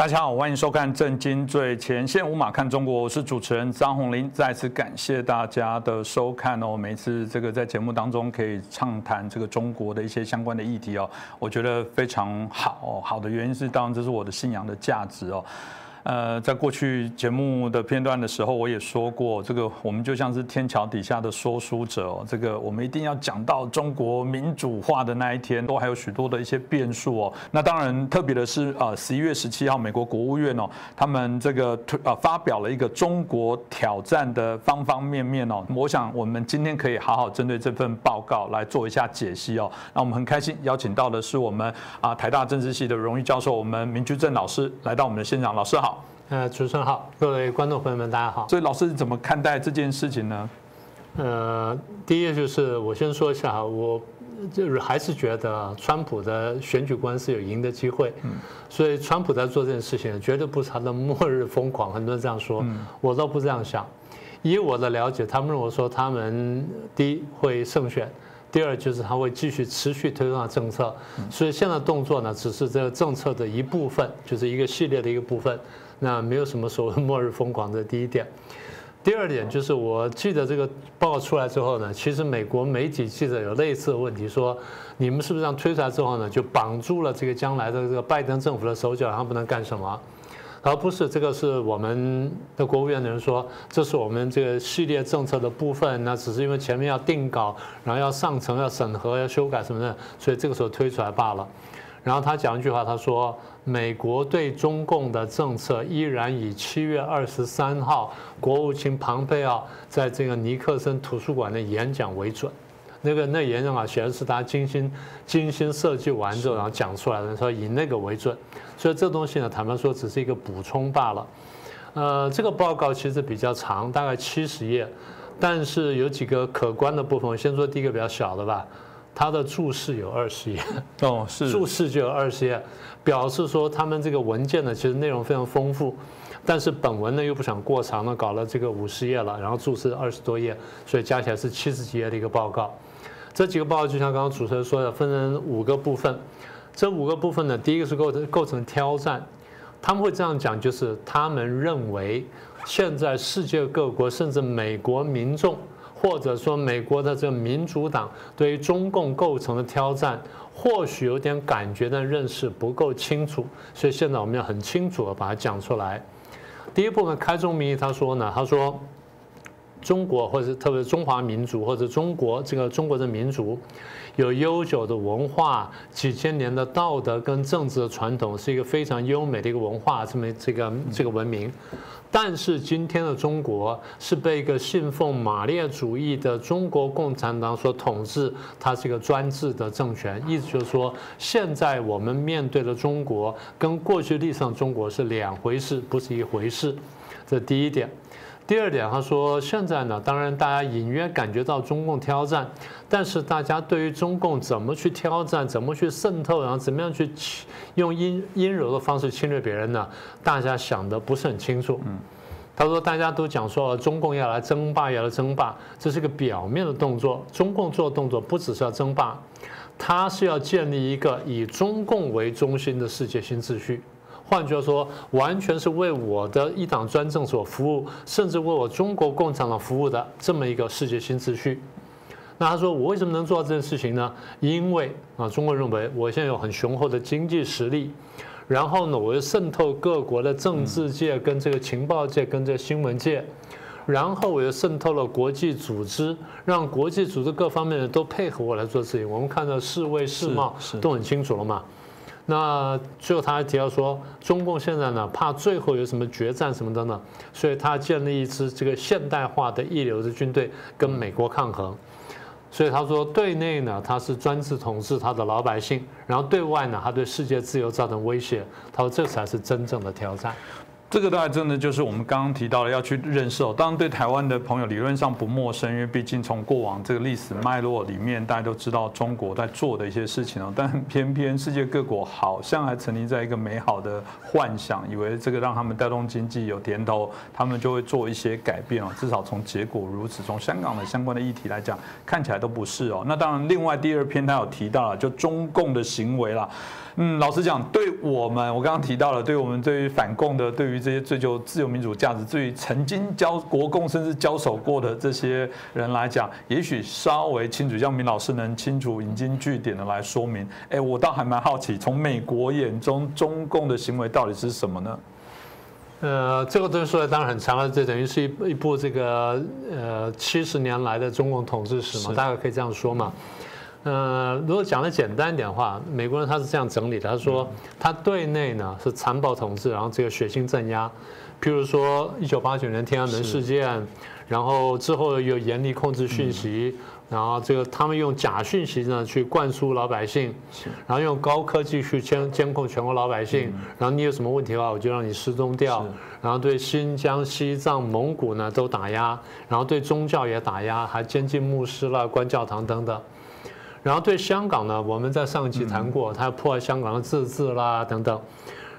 大家好，欢迎收看《震惊最前线》，无马看中国，我是主持人张宏林。再次感谢大家的收看哦。每次这个在节目当中可以畅谈这个中国的一些相关的议题哦，我觉得非常好。好的原因是，当然这是我的信仰的价值哦。呃，在过去节目的片段的时候，我也说过，这个我们就像是天桥底下的说书者哦，这个我们一定要讲到中国民主化的那一天，都还有许多的一些变数哦。那当然，特别的是，呃，十一月十七号，美国国务院哦，他们这个推呃发表了一个中国挑战的方方面面哦。我想我们今天可以好好针对这份报告来做一下解析哦。那我们很开心邀请到的是我们啊台大政治系的荣誉教授，我们明居正老师来到我们的现场，老师好。呃，主持人好，各位观众朋友们，大家好。所以老师怎么看待这件事情呢？呃，第一就是我先说一下哈，我就是还是觉得川普的选举官司有赢的机会。嗯。所以川普在做这件事情，绝对不是他的末日疯狂。很多人这样说，我倒不这样想。以我的了解，他们认为说他们第一会胜选，第二就是他会继续持续推动政策。所以现在动作呢，只是这个政策的一部分，就是一个系列的一个部分。那没有什么所谓末日疯狂的第一点，第二点就是我记得这个报告出来之后呢，其实美国媒体记者有类似的问题，说你们是不是这样推出来之后呢，就绑住了这个将来的这个拜登政府的手脚，然后不能干什么？而不是这个是我们的国务院的人说，这是我们这个系列政策的部分，那只是因为前面要定稿，然后要上层要审核要修改什么的，所以这个时候推出来罢了。然后他讲一句话，他说。美国对中共的政策依然以七月二十三号国务卿庞佩奥在这个尼克森图书馆的演讲为准。那个那演讲啊，显然是他精心精心设计完之后，然后讲出来的，说以那个为准。所以这东西呢，坦白说只是一个补充罢了。呃，这个报告其实比较长，大概七十页，但是有几个可观的部分。我先说第一个比较小的吧。它的注释有二十页，哦，是注释就有二十页，表示说他们这个文件呢，其实内容非常丰富，但是本文呢又不想过长呢，搞了这个五十页了，然后注释二十多页，所以加起来是七十几页的一个报告。这几个报告就像刚刚主持人说的，分成五个部分。这五个部分呢，第一个是构成构成挑战，他们会这样讲，就是他们认为现在世界各国甚至美国民众。或者说，美国的这个民主党对于中共构成的挑战，或许有点感觉，但认识不够清楚，所以现在我们要很清楚的把它讲出来。第一部分开宗明义，他说呢，他说，中国或者特别是中华民族或者中国这个中国的民族。有悠久的文化，几千年的道德跟政治的传统，是一个非常优美的一个文化，这么这个这个文明。但是今天的中国是被一个信奉马列主义的中国共产党所统治，它是一个专制的政权。意思就是说，现在我们面对的中国跟过去历史上中国是两回事，不是一回事。这第一点。第二点，他说现在呢，当然大家隐约感觉到中共挑战，但是大家对于中共怎么去挑战，怎么去渗透，然后怎么样去用阴阴柔的方式侵略别人呢？大家想的不是很清楚。嗯，他说大家都讲说中共要来争霸，要来争霸，这是个表面的动作。中共做动作不只是要争霸，他是要建立一个以中共为中心的世界新秩序。换句话说，完全是为我的一党专政所服务，甚至为我中国共产党服务的这么一个世界新秩序。那他说，我为什么能做到这件事情呢？因为啊，中国认为我现在有很雄厚的经济实力，然后呢，我又渗透各国的政治界、跟这个情报界、跟这个新闻界，然后我又渗透了国际组织，让国际组织各方面的都配合我来做事情。我们看到世卫、世贸都很清楚了嘛。那最后他还提到说，中共现在呢怕最后有什么决战什么的呢，所以他建立一支这个现代化的一流的军队跟美国抗衡。所以他说，对内呢他是专制统治他的老百姓，然后对外呢他对世界自由造成威胁。他说这才是真正的挑战。这个大概真的就是我们刚刚提到的要去认识哦。当然，对台湾的朋友理论上不陌生，因为毕竟从过往这个历史脉络里面，大家都知道中国在做的一些事情哦。但偏偏世界各国好像还沉溺在一个美好的幻想，以为这个让他们带动经济有甜头，他们就会做一些改变哦。至少从结果如此，从香港的相关的议题来讲，看起来都不是哦。那当然，另外第二篇他有提到了，就中共的行为啦。嗯，老实讲，对我们，我刚刚提到了，对我们对于反共的，对于这些追求自由民主价值，对于曾经交国共甚至交手过的这些人来讲，也许稍微清楚，像明老师能清楚引经据典的来说明。哎，我倒还蛮好奇，从美国眼中，中共的行为到底是什么呢？呃，这个东西说来当然很长了，这等于是一一部这个呃七十年来的中共统治史嘛，大概可以这样说嘛。呃，如果讲的简单一点的话，美国人他是这样整理的，他说他对内呢是残暴统治，然后这个血腥镇压，譬如说一九八九年天安门事件，然后之后又严厉控制讯息，然后这个他们用假讯息呢去灌输老百姓，然后用高科技去监监控全国老百姓，然后你有什么问题的话，我就让你失踪掉，然后对新疆、西藏、蒙古呢都打压，然后对宗教也打压，还监禁牧师了、关教堂等等。然后对香港呢，我们在上一期谈过，他破坏香港的自治啦等等。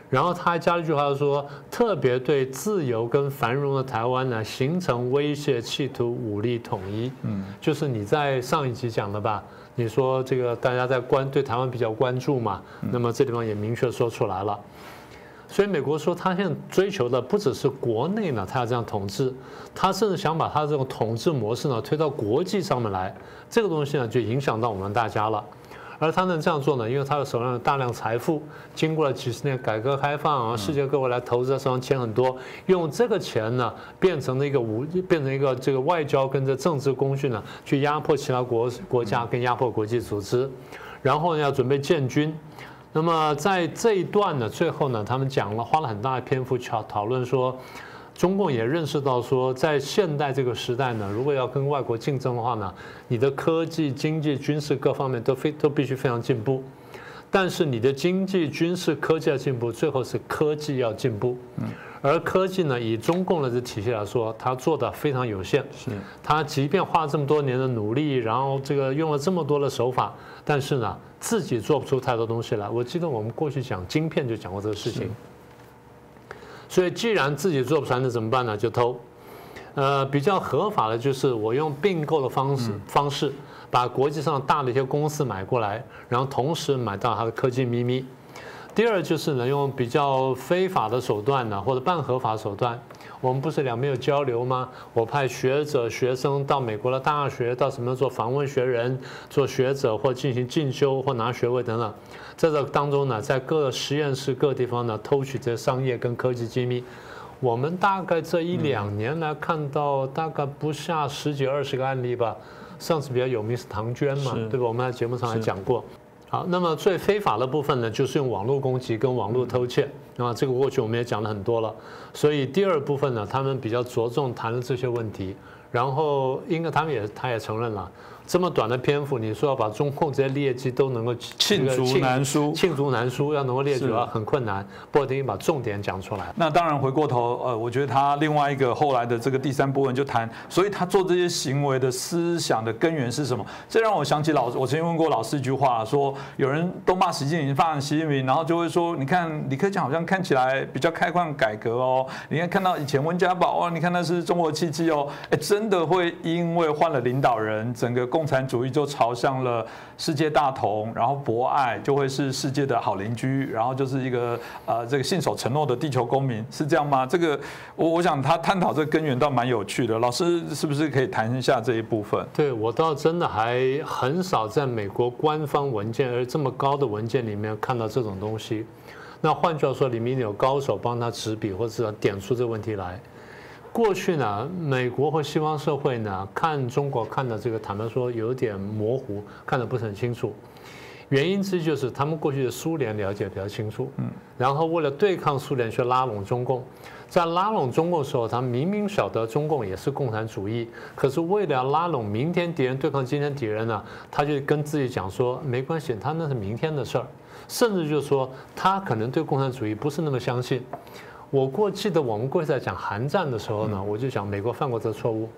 然后他还加了一句话说，特别对自由跟繁荣的台湾呢，形成威胁，企图武力统一。嗯，就是你在上一集讲的吧？你说这个大家在关对台湾比较关注嘛？那么这地方也明确说出来了。所以美国说，他现在追求的不只是国内呢，他要这样统治，他甚至想把他这种统治模式呢推到国际上面来。这个东西呢，就影响到我们大家了。而他能这样做呢，因为他的手上有大量财富，经过了几十年改革开放啊，世界各国来投资，手上钱很多，用这个钱呢，变成了一个武，变成一个这个外交跟这政治工具呢，去压迫其他国国家跟压迫国际组织，然后呢，要准备建军。那么在这一段呢，最后呢，他们讲了，花了很大的篇幅去讨论说，中共也认识到说，在现代这个时代呢，如果要跟外国竞争的话呢，你的科技、经济、军事各方面都非都必须非常进步，但是你的经济、军事、科技要进步，最后是科技要进步。嗯。而科技呢，以中共的这体系来说，它做的非常有限。是。它即便花了这么多年的努力，然后这个用了这么多的手法，但是呢，自己做不出太多东西来。我记得我们过去讲晶片就讲过这个事情。所以，既然自己做不出来，那怎么办呢？就偷。呃，比较合法的就是我用并购的方式方式，把国际上大的一些公司买过来，然后同时买到它的科技秘密。第二就是呢，用比较非法的手段呢，或者半合法手段，我们不是两边有交流吗？我派学者、学生到美国的大学，到什么做访问学人、做学者或进行进修或拿学位等等，在这当中呢，在各实验室各地方呢，偷取这商业跟科技机密。我们大概这一两年来看到大概不下十几二十个案例吧。上次比较有名是唐娟嘛，对吧？我们在节目上还讲过。好，那么最非法的部分呢，就是用网络攻击跟网络偷窃，啊，这个过去我们也讲了很多了，所以第二部分呢，他们比较着重谈了这些问题，然后应该他们也他也承认了。这么短的篇幅，你说要把中控这些劣迹都能够罄竹难书，罄竹难书要能够列举啊，很困难。不过等于把重点讲出来。那当然，回过头，呃，我觉得他另外一个后来的这个第三部分就谈，所以他做这些行为的思想的根源是什么？这让我想起老，我曾经问过老师一句话，说有人都骂习近平，骂习近平，然后就会说，你看李克强好像看起来比较开放改革哦，你看看到以前温家宝哦，你看那是中国契机哦，哎，真的会因为换了领导人，整个共共产主义就朝向了世界大同，然后博爱就会是世界的好邻居，然后就是一个呃这个信守承诺的地球公民，是这样吗？这个我我想他探讨这个根源倒蛮有趣的，老师是不是可以谈一下这一部分？对我倒真的还很少在美国官方文件而这么高的文件里面看到这种东西。那换句话说，里面有高手帮他执笔，或者点出这个问题来。过去呢，美国和西方社会呢，看中国看的这个，坦白说有点模糊，看得不是很清楚。原因之一就是他们过去的苏联了解比较清楚，嗯，然后为了对抗苏联去拉拢中共，在拉拢中共的时候，他明明晓得中共也是共产主义，可是为了拉拢明天敌人对抗今天敌人呢，他就跟自己讲说没关系，他那是明天的事儿，甚至就是说他可能对共产主义不是那么相信。我过记得我们过去在讲韩战的时候呢，我就讲美国犯过这个错误。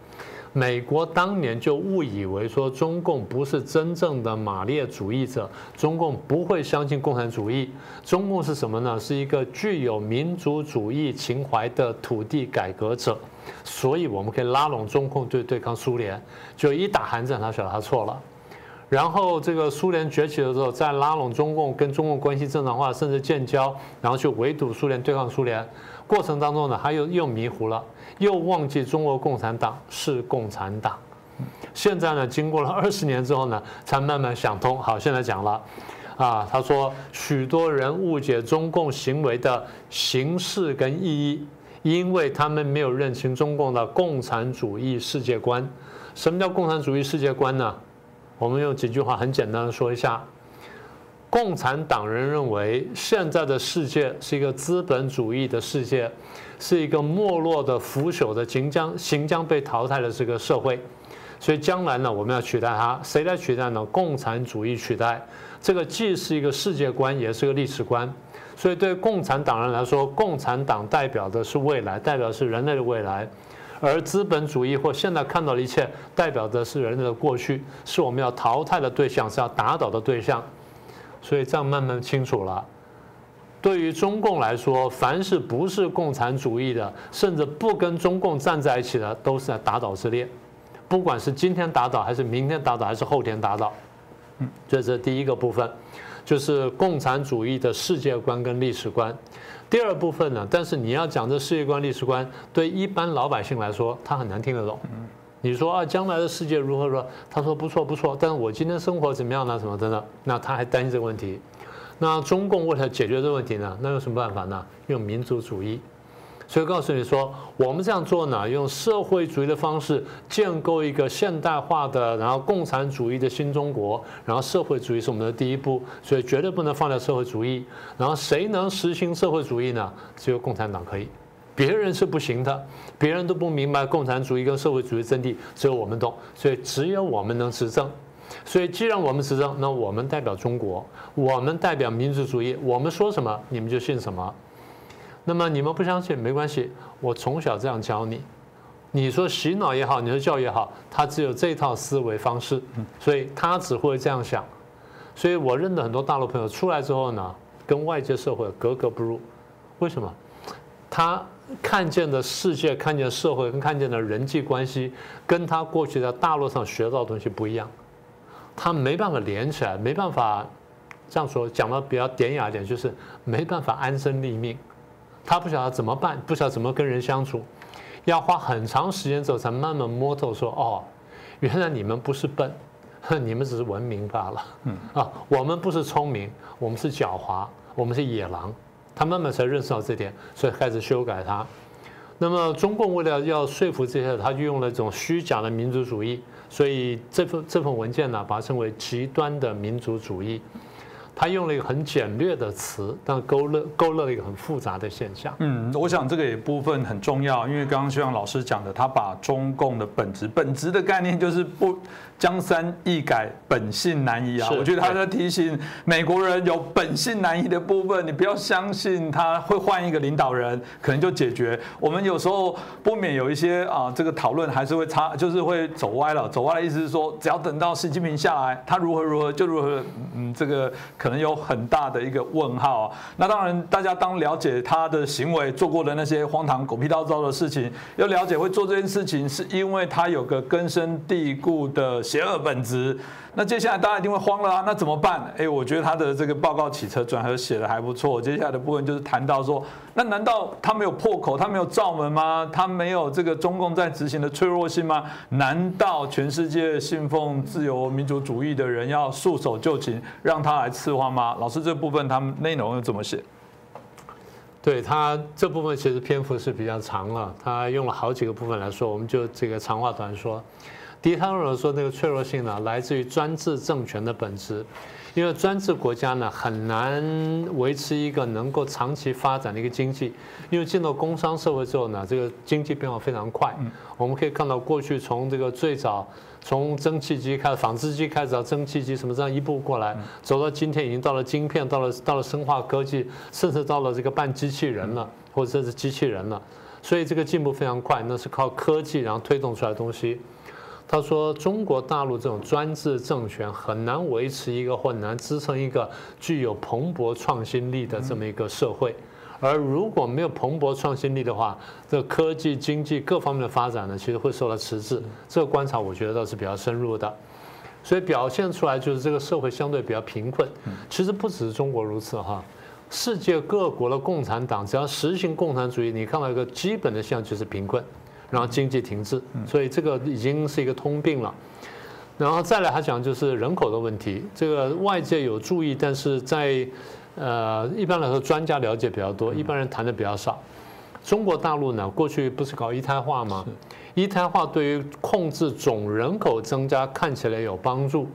美国当年就误以为说中共不是真正的马列主义者，中共不会相信共产主义。中共是什么呢？是一个具有民族主义情怀的土地改革者，所以我们可以拉拢中共对对抗苏联。就一打韩战，他晓得他错了。然后这个苏联崛起的时候，再拉拢中共，跟中共关系正常化，甚至建交，然后去围堵苏联，对抗苏联。过程当中呢，他又又迷糊了。又忘记中国共产党是共产党，现在呢，经过了二十年之后呢，才慢慢想通。好，现在讲了，啊，他说许多人误解中共行为的形式跟意义，因为他们没有认清中共的共产主义世界观。什么叫共产主义世界观呢？我们用几句话很简单的说一下：共产党人认为现在的世界是一个资本主义的世界。是一个没落的、腐朽的、行将行将被淘汰的这个社会，所以将来呢，我们要取代它，谁来取代呢？共产主义取代。这个既是一个世界观，也是个历史观。所以对共产党人来说，共产党代表的是未来，代表是人类的未来；而资本主义或现在看到的一切，代表的是人类的过去，是我们要淘汰的对象，是要打倒的对象。所以这样慢慢清楚了。对于中共来说，凡是不是共产主义的，甚至不跟中共站在一起的，都是在打倒之列。不管是今天打倒，还是明天打倒，还是后天打倒，嗯，这是第一个部分，就是共产主义的世界观跟历史观。第二部分呢，但是你要讲这世界观、历史观，对一般老百姓来说，他很难听得懂。你说啊，将来的世界如何如何？他说不错不错，但是我今天生活怎么样呢？什么等等，那他还担心这个问题。那中共为了解决这个问题呢？那有什么办法呢？用民族主义。所以告诉你说，我们这样做呢，用社会主义的方式建构一个现代化的，然后共产主义的新中国。然后社会主义是我们的第一步，所以绝对不能放掉社会主义。然后谁能实行社会主义呢？只有共产党可以，别人是不行的。别人都不明白共产主义跟社会主义真谛，只有我们懂。所以只有我们能执政。所以，既然我们执政，那我们代表中国，我们代表民族主义，我们说什么，你们就信什么。那么你们不相信没关系，我从小这样教你。你说洗脑也好，你说教育也好，他只有这套思维方式，所以他只会这样想。所以我认得很多大陆朋友出来之后呢，跟外界社会格格不入。为什么？他看见的世界、看见社会跟看见的人际关系，跟他过去在大陆上学到的东西不一样。他没办法连起来，没办法这样说，讲的比较典雅一点，就是没办法安身立命。他不晓得怎么办，不晓得怎么跟人相处，要花很长时间之后才慢慢摸透，说哦，原来你们不是笨，你们只是文明罢了。嗯啊，我们不是聪明，我们是狡猾，我们是野狼。他慢慢才认识到这点，所以开始修改它。那么中共为了要说服这些，他就用了一种虚假的民族主义。所以这份这份文件呢，把它称为极端的民族主义。他用了一个很简略的词，但勾勒勾勒了一个很复杂的现象。嗯，我想这个也部分很重要，因为刚刚徐阳老师讲的，他把中共的本质本质的概念就是不江山易改，本性难移啊。我觉得他在提醒美国人有本性难移的部分，你不要相信他会换一个领导人，可能就解决。我们有时候不免有一些啊，这个讨论还是会差，就是会走歪了。走歪的意思是说，只要等到习近平下来，他如何如何就如何，嗯，这个。可能有很大的一个问号。那当然，大家当了解他的行为做过的那些荒唐狗屁倒灶的事情，要了解会做这件事情，是因为他有个根深蒂固的邪恶本质。那接下来大家一定会慌了啊！那怎么办？哎，我觉得他的这个报告起车转合写的还不错。接下来的部分就是谈到说，那难道他没有破口，他没有罩门吗？他没有这个中共在执行的脆弱性吗？难道全世界信奉自由民主主义的人要束手就擒，让他来刺花吗？老师，这部分他们内容又怎么写？对他这部分其实篇幅是比较长了，他用了好几个部分来说，我们就这个长话短说。第一，他认为说那个脆弱性呢，来自于专制政权的本质，因为专制国家呢很难维持一个能够长期发展的一个经济，因为进到工商社会之后呢，这个经济变化非常快。我们可以看到过去从这个最早从蒸汽机开始，纺织机开始到蒸汽机，什么这样一步过来，走到今天已经到了晶片，到了到了生化科技，甚至到了这个半机器人了。或者是机器人了，所以这个进步非常快，那是靠科技然后推动出来的东西。他说，中国大陆这种专制政权很难维持一个或很难支撑一个具有蓬勃创新力的这么一个社会，而如果没有蓬勃创新力的话，这科技、经济各方面的发展呢，其实会受到迟滞。这个观察我觉得倒是比较深入的，所以表现出来就是这个社会相对比较贫困。其实不只是中国如此哈，世界各国的共产党只要实行共产主义，你看到一个基本的现象就是贫困。然后经济停滞，所以这个已经是一个通病了。然后再来，他讲就是人口的问题，这个外界有注意，但是在呃一般来说，专家了解比较多，一般人谈的比较少。中国大陆呢，过去不是搞一胎化吗？一胎化对于控制总人口增加看起来有帮助，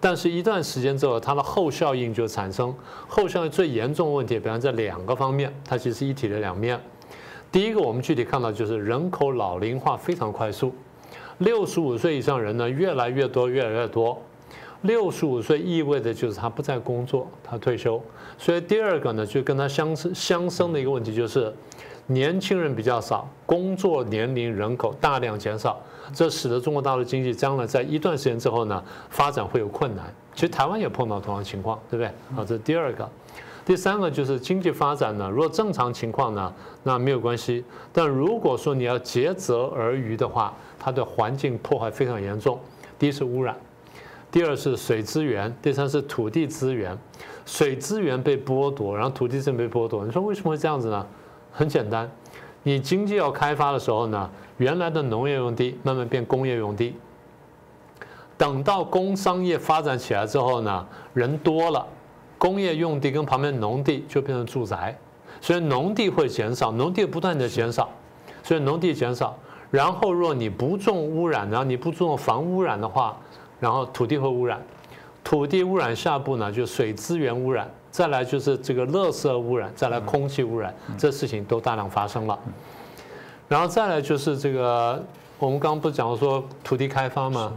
但是一段时间之后，它的后效应就产生。后效应最严重的问题，表现在两个方面，它其实一体的两面。第一个，我们具体看到就是人口老龄化非常快速，六十五岁以上人呢越来越多，越来越多。六十五岁意味着就是他不再工作，他退休。所以第二个呢，就跟他相相生的一个问题就是，年轻人比较少，工作年龄人口大量减少，这使得中国大陆经济将来在一段时间之后呢发展会有困难。其实台湾也碰到同样情况，对不对？好，这是第二个。第三个就是经济发展呢，如果正常情况呢，那没有关系。但如果说你要竭泽而渔的话，它的环境破坏非常严重。第一是污染，第二是水资源，第三是土地资源。水资源被剥夺，然后土地资源被剥夺。你说为什么会这样子呢？很简单，你经济要开发的时候呢，原来的农业用地慢慢变工业用地，等到工商业发展起来之后呢，人多了。工业用地跟旁边农地就变成住宅，所以农地会减少，农地不断的减少，所以农地减少。然后若你不种污染，然后你不重防污染的话，然后土地会污染，土地污染下步呢就水资源污染，再来就是这个垃圾污染，再来空气污染，这事情都大量发生了。然后再来就是这个，我们刚刚不是讲说土地开发吗？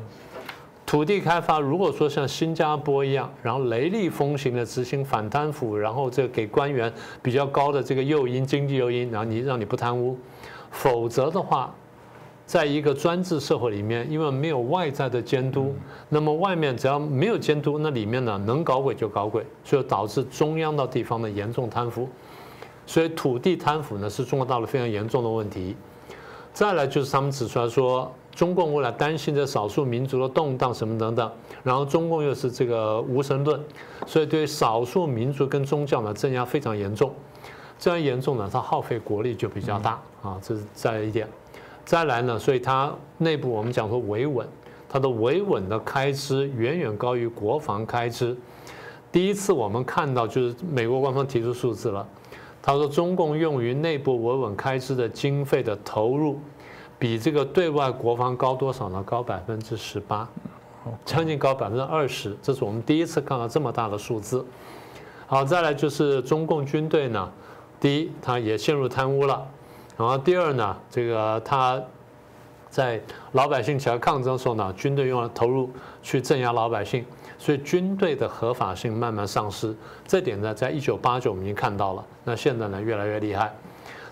土地开发，如果说像新加坡一样，然后雷厉风行的执行反贪腐，然后这给官员比较高的这个诱因，经济诱因，然后你让你不贪污，否则的话，在一个专制社会里面，因为没有外在的监督，那么外面只要没有监督，那里面呢能搞鬼就搞鬼，所以导致中央到地方的严重贪腐，所以土地贪腐呢是中国大陆非常严重的问题。再来就是他们指出来说。中共为了担心这少数民族的动荡什么等等，然后中共又是这个无神论，所以对少数民族跟宗教呢镇压非常严重，这样严重呢，它耗费国力就比较大啊，这是再来一点。再来呢，所以它内部我们讲说维稳，它的维稳的开支远远高于国防开支。第一次我们看到就是美国官方提出数字了，他说中共用于内部维稳开支的经费的投入。比这个对外国防高多少呢？高百分之十八，将近高百分之二十，这是我们第一次看到这么大的数字。好，再来就是中共军队呢，第一，它也陷入贪污了，然后第二呢，这个它在老百姓起来抗争的时候呢，军队用了投入去镇压老百姓，所以军队的合法性慢慢丧失。这点呢，在一九八九我们已经看到了，那现在呢，越来越厉害。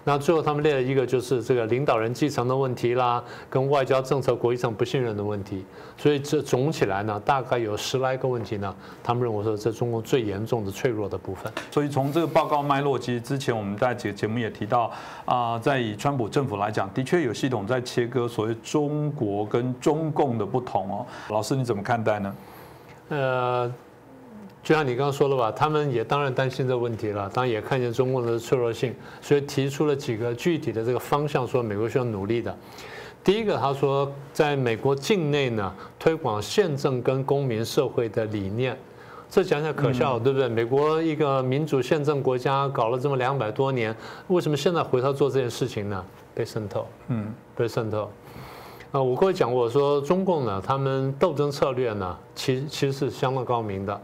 那最后他们列了一个，就是这个领导人继承的问题啦，跟外交政策、国际上不信任的问题。所以这总起来呢，大概有十来个问题呢。他们认为说，这中国最严重的、脆弱的部分。所以从这个报告脉络，其实之前我们在几个节目也提到啊，在以川普政府来讲，的确有系统在切割所谓中国跟中共的不同哦。老师你怎么看待呢？呃。就像你刚刚说的吧，他们也当然担心这个问题了，当然也看见中共的脆弱性，所以提出了几个具体的这个方向，说美国需要努力的。第一个，他说在美国境内呢，推广宪政跟公民社会的理念，这讲讲可笑，对不对？美国一个民主宪政国家搞了这么两百多年，为什么现在回头做这件事情呢？被渗透，嗯，被渗透。啊，我过去讲过，说中共呢，他们斗争策略呢，其其实是相当高明的。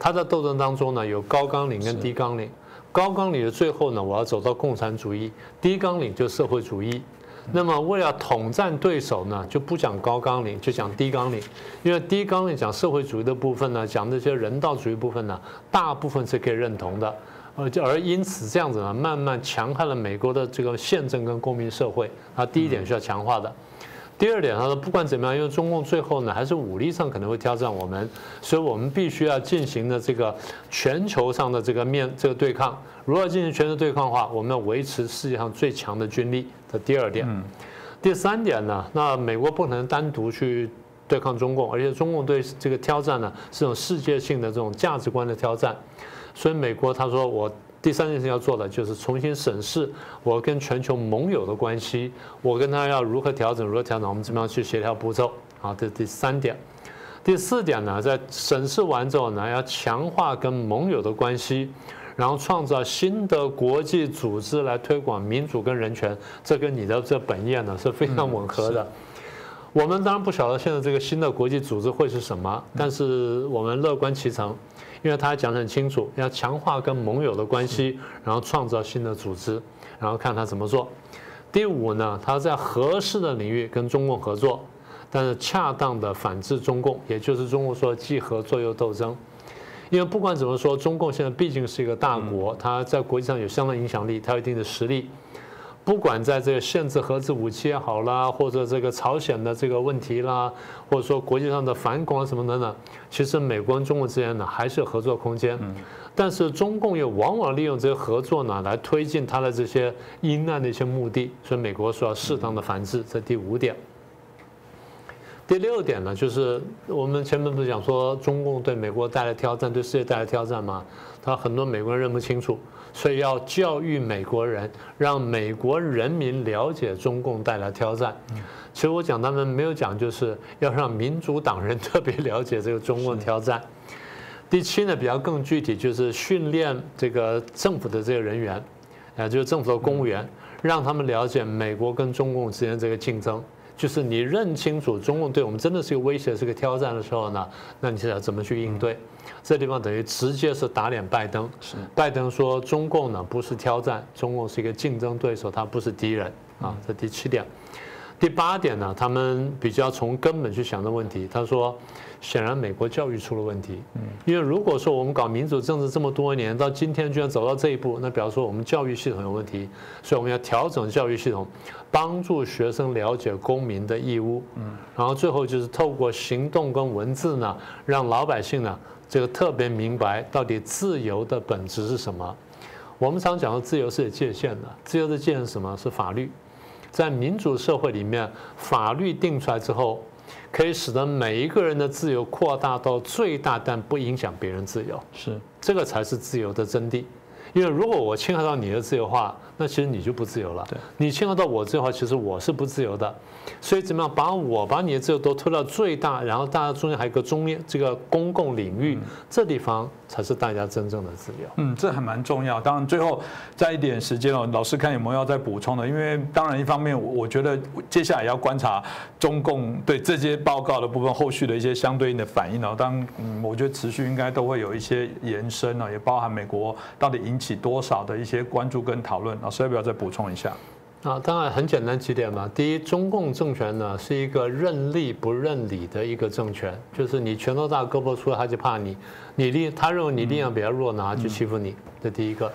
他在斗争当中呢，有高纲领跟低纲领。高纲领的最后呢，我要走到共产主义；低纲领就社会主义。那么为了统战对手呢，就不讲高纲领，就讲低纲领。因为低纲领讲社会主义的部分呢，讲那些人道主义部分呢，大部分是可以认同的。而而因此这样子呢，慢慢强悍了美国的这个宪政跟公民社会。啊，第一点需要强化的。第二点，他说不管怎么样，因为中共最后呢还是武力上可能会挑战我们，所以我们必须要进行的这个全球上的这个面这个对抗。如果进行全球对抗的话，我们要维持世界上最强的军力。的第二点，第三点呢，那美国不能单独去对抗中共，而且中共对这个挑战呢是种世界性的这种价值观的挑战，所以美国他说我。第三件事要做的就是重新审视我跟全球盟友的关系，我跟他要如何调整，如何调整，我们怎么样去协调步骤？好，这第三点。第四点呢，在审视完之后呢，要强化跟盟友的关系，然后创造新的国际组织来推广民主跟人权，这跟你的这本业呢是非常吻合的。我们当然不晓得现在这个新的国际组织会是什么，但是我们乐观其成。因为他讲得很清楚，要强化跟盟友的关系，然后创造新的组织，然后看他怎么做。第五呢，他在合适的领域跟中共合作，但是恰当的反制中共，也就是中共说既合作又斗争。因为不管怎么说，中共现在毕竟是一个大国，它在国际上有相当影响力，它有一定的实力。不管在这个限制核子武器也好啦，或者这个朝鲜的这个问题啦，或者说国际上的反恐啊什么等等，其实美国跟中国之间呢还是有合作空间。但是中共又往往利用这些合作呢来推进它的这些阴暗的一些目的，所以美国说要适当的反制。这第五点。第六点呢，就是我们前面不是讲说中共对美国带来挑战，对世界带来挑战吗？他很多美国人认不清楚。所以要教育美国人，让美国人民了解中共带来挑战。其实我讲他们没有讲，就是要让民主党人特别了解这个中共挑战。第七呢，比较更具体，就是训练这个政府的这个人员，啊，就是政府的公务员，让他们了解美国跟中共之间这个竞争。就是你认清楚中共对我们真的是一个威胁，是个挑战的时候呢，那你现在怎么去应对？这地方等于直接是打脸拜登。是，拜登说中共呢不是挑战，中共是一个竞争对手，他不是敌人啊。这第七点，第八点呢，他们比较从根本去想的问题。他说，显然美国教育出了问题。嗯，因为如果说我们搞民主政治这么多年，到今天居然走到这一步，那表示说我们教育系统有问题，所以我们要调整教育系统，帮助学生了解公民的义务。嗯，然后最后就是透过行动跟文字呢，让老百姓呢。这个特别明白到底自由的本质是什么？我们常讲的自由是有界限的，自由的界限是什么？是法律。在民主社会里面，法律定出来之后，可以使得每一个人的自由扩大到最大，但不影响别人自由。是，这个才是自由的真谛。因为如果我侵害到你的自由化，那其实你就不自由了。对，你侵害到我自由化，其实我是不自由的。所以怎么样把我把你的自由都推到最大，然后大家中间还有个中间这个公共领域，这地方才是大家真正的自由。嗯，这还蛮重要。当然最后再一点时间哦，老师看有没有要再补充的？因为当然一方面我觉得接下来要观察中共对这些报告的部分后续的一些相对应的反应哦。当嗯，我觉得持续应该都会有一些延伸呢，也包含美国到底引起多少的一些关注跟讨论。老师要不要再补充一下？啊，当然很简单几点嘛。第一，中共政权呢是一个认利不认理的一个政权，就是你拳头大胳膊粗，他就怕你；你力他认为你力量比较弱呢，就欺负你。这第一个。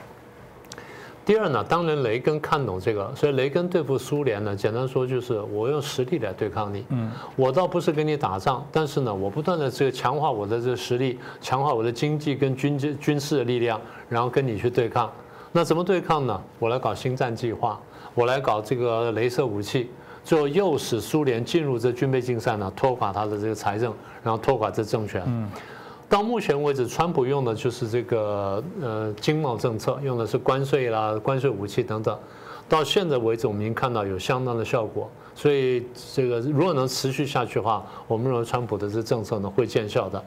第二呢，当然雷根看懂这个，所以雷根对付苏联呢，简单说就是我用实力来对抗你。嗯，我倒不是跟你打仗，但是呢，我不断的这个强化我的这个实力，强化我的经济跟军军军事的力量，然后跟你去对抗。那怎么对抗呢？我来搞星战计划。我来搞这个镭射武器，最后诱使苏联进入这军备竞赛呢，拖垮他的这个财政，然后拖垮这政权。嗯，到目前为止，川普用的就是这个呃经贸政策，用的是关税啦、关税武器等等。到现在为止，我们已经看到有相当的效果。所以这个如果能持续下去的话，我们认为川普的这政策呢会见效的。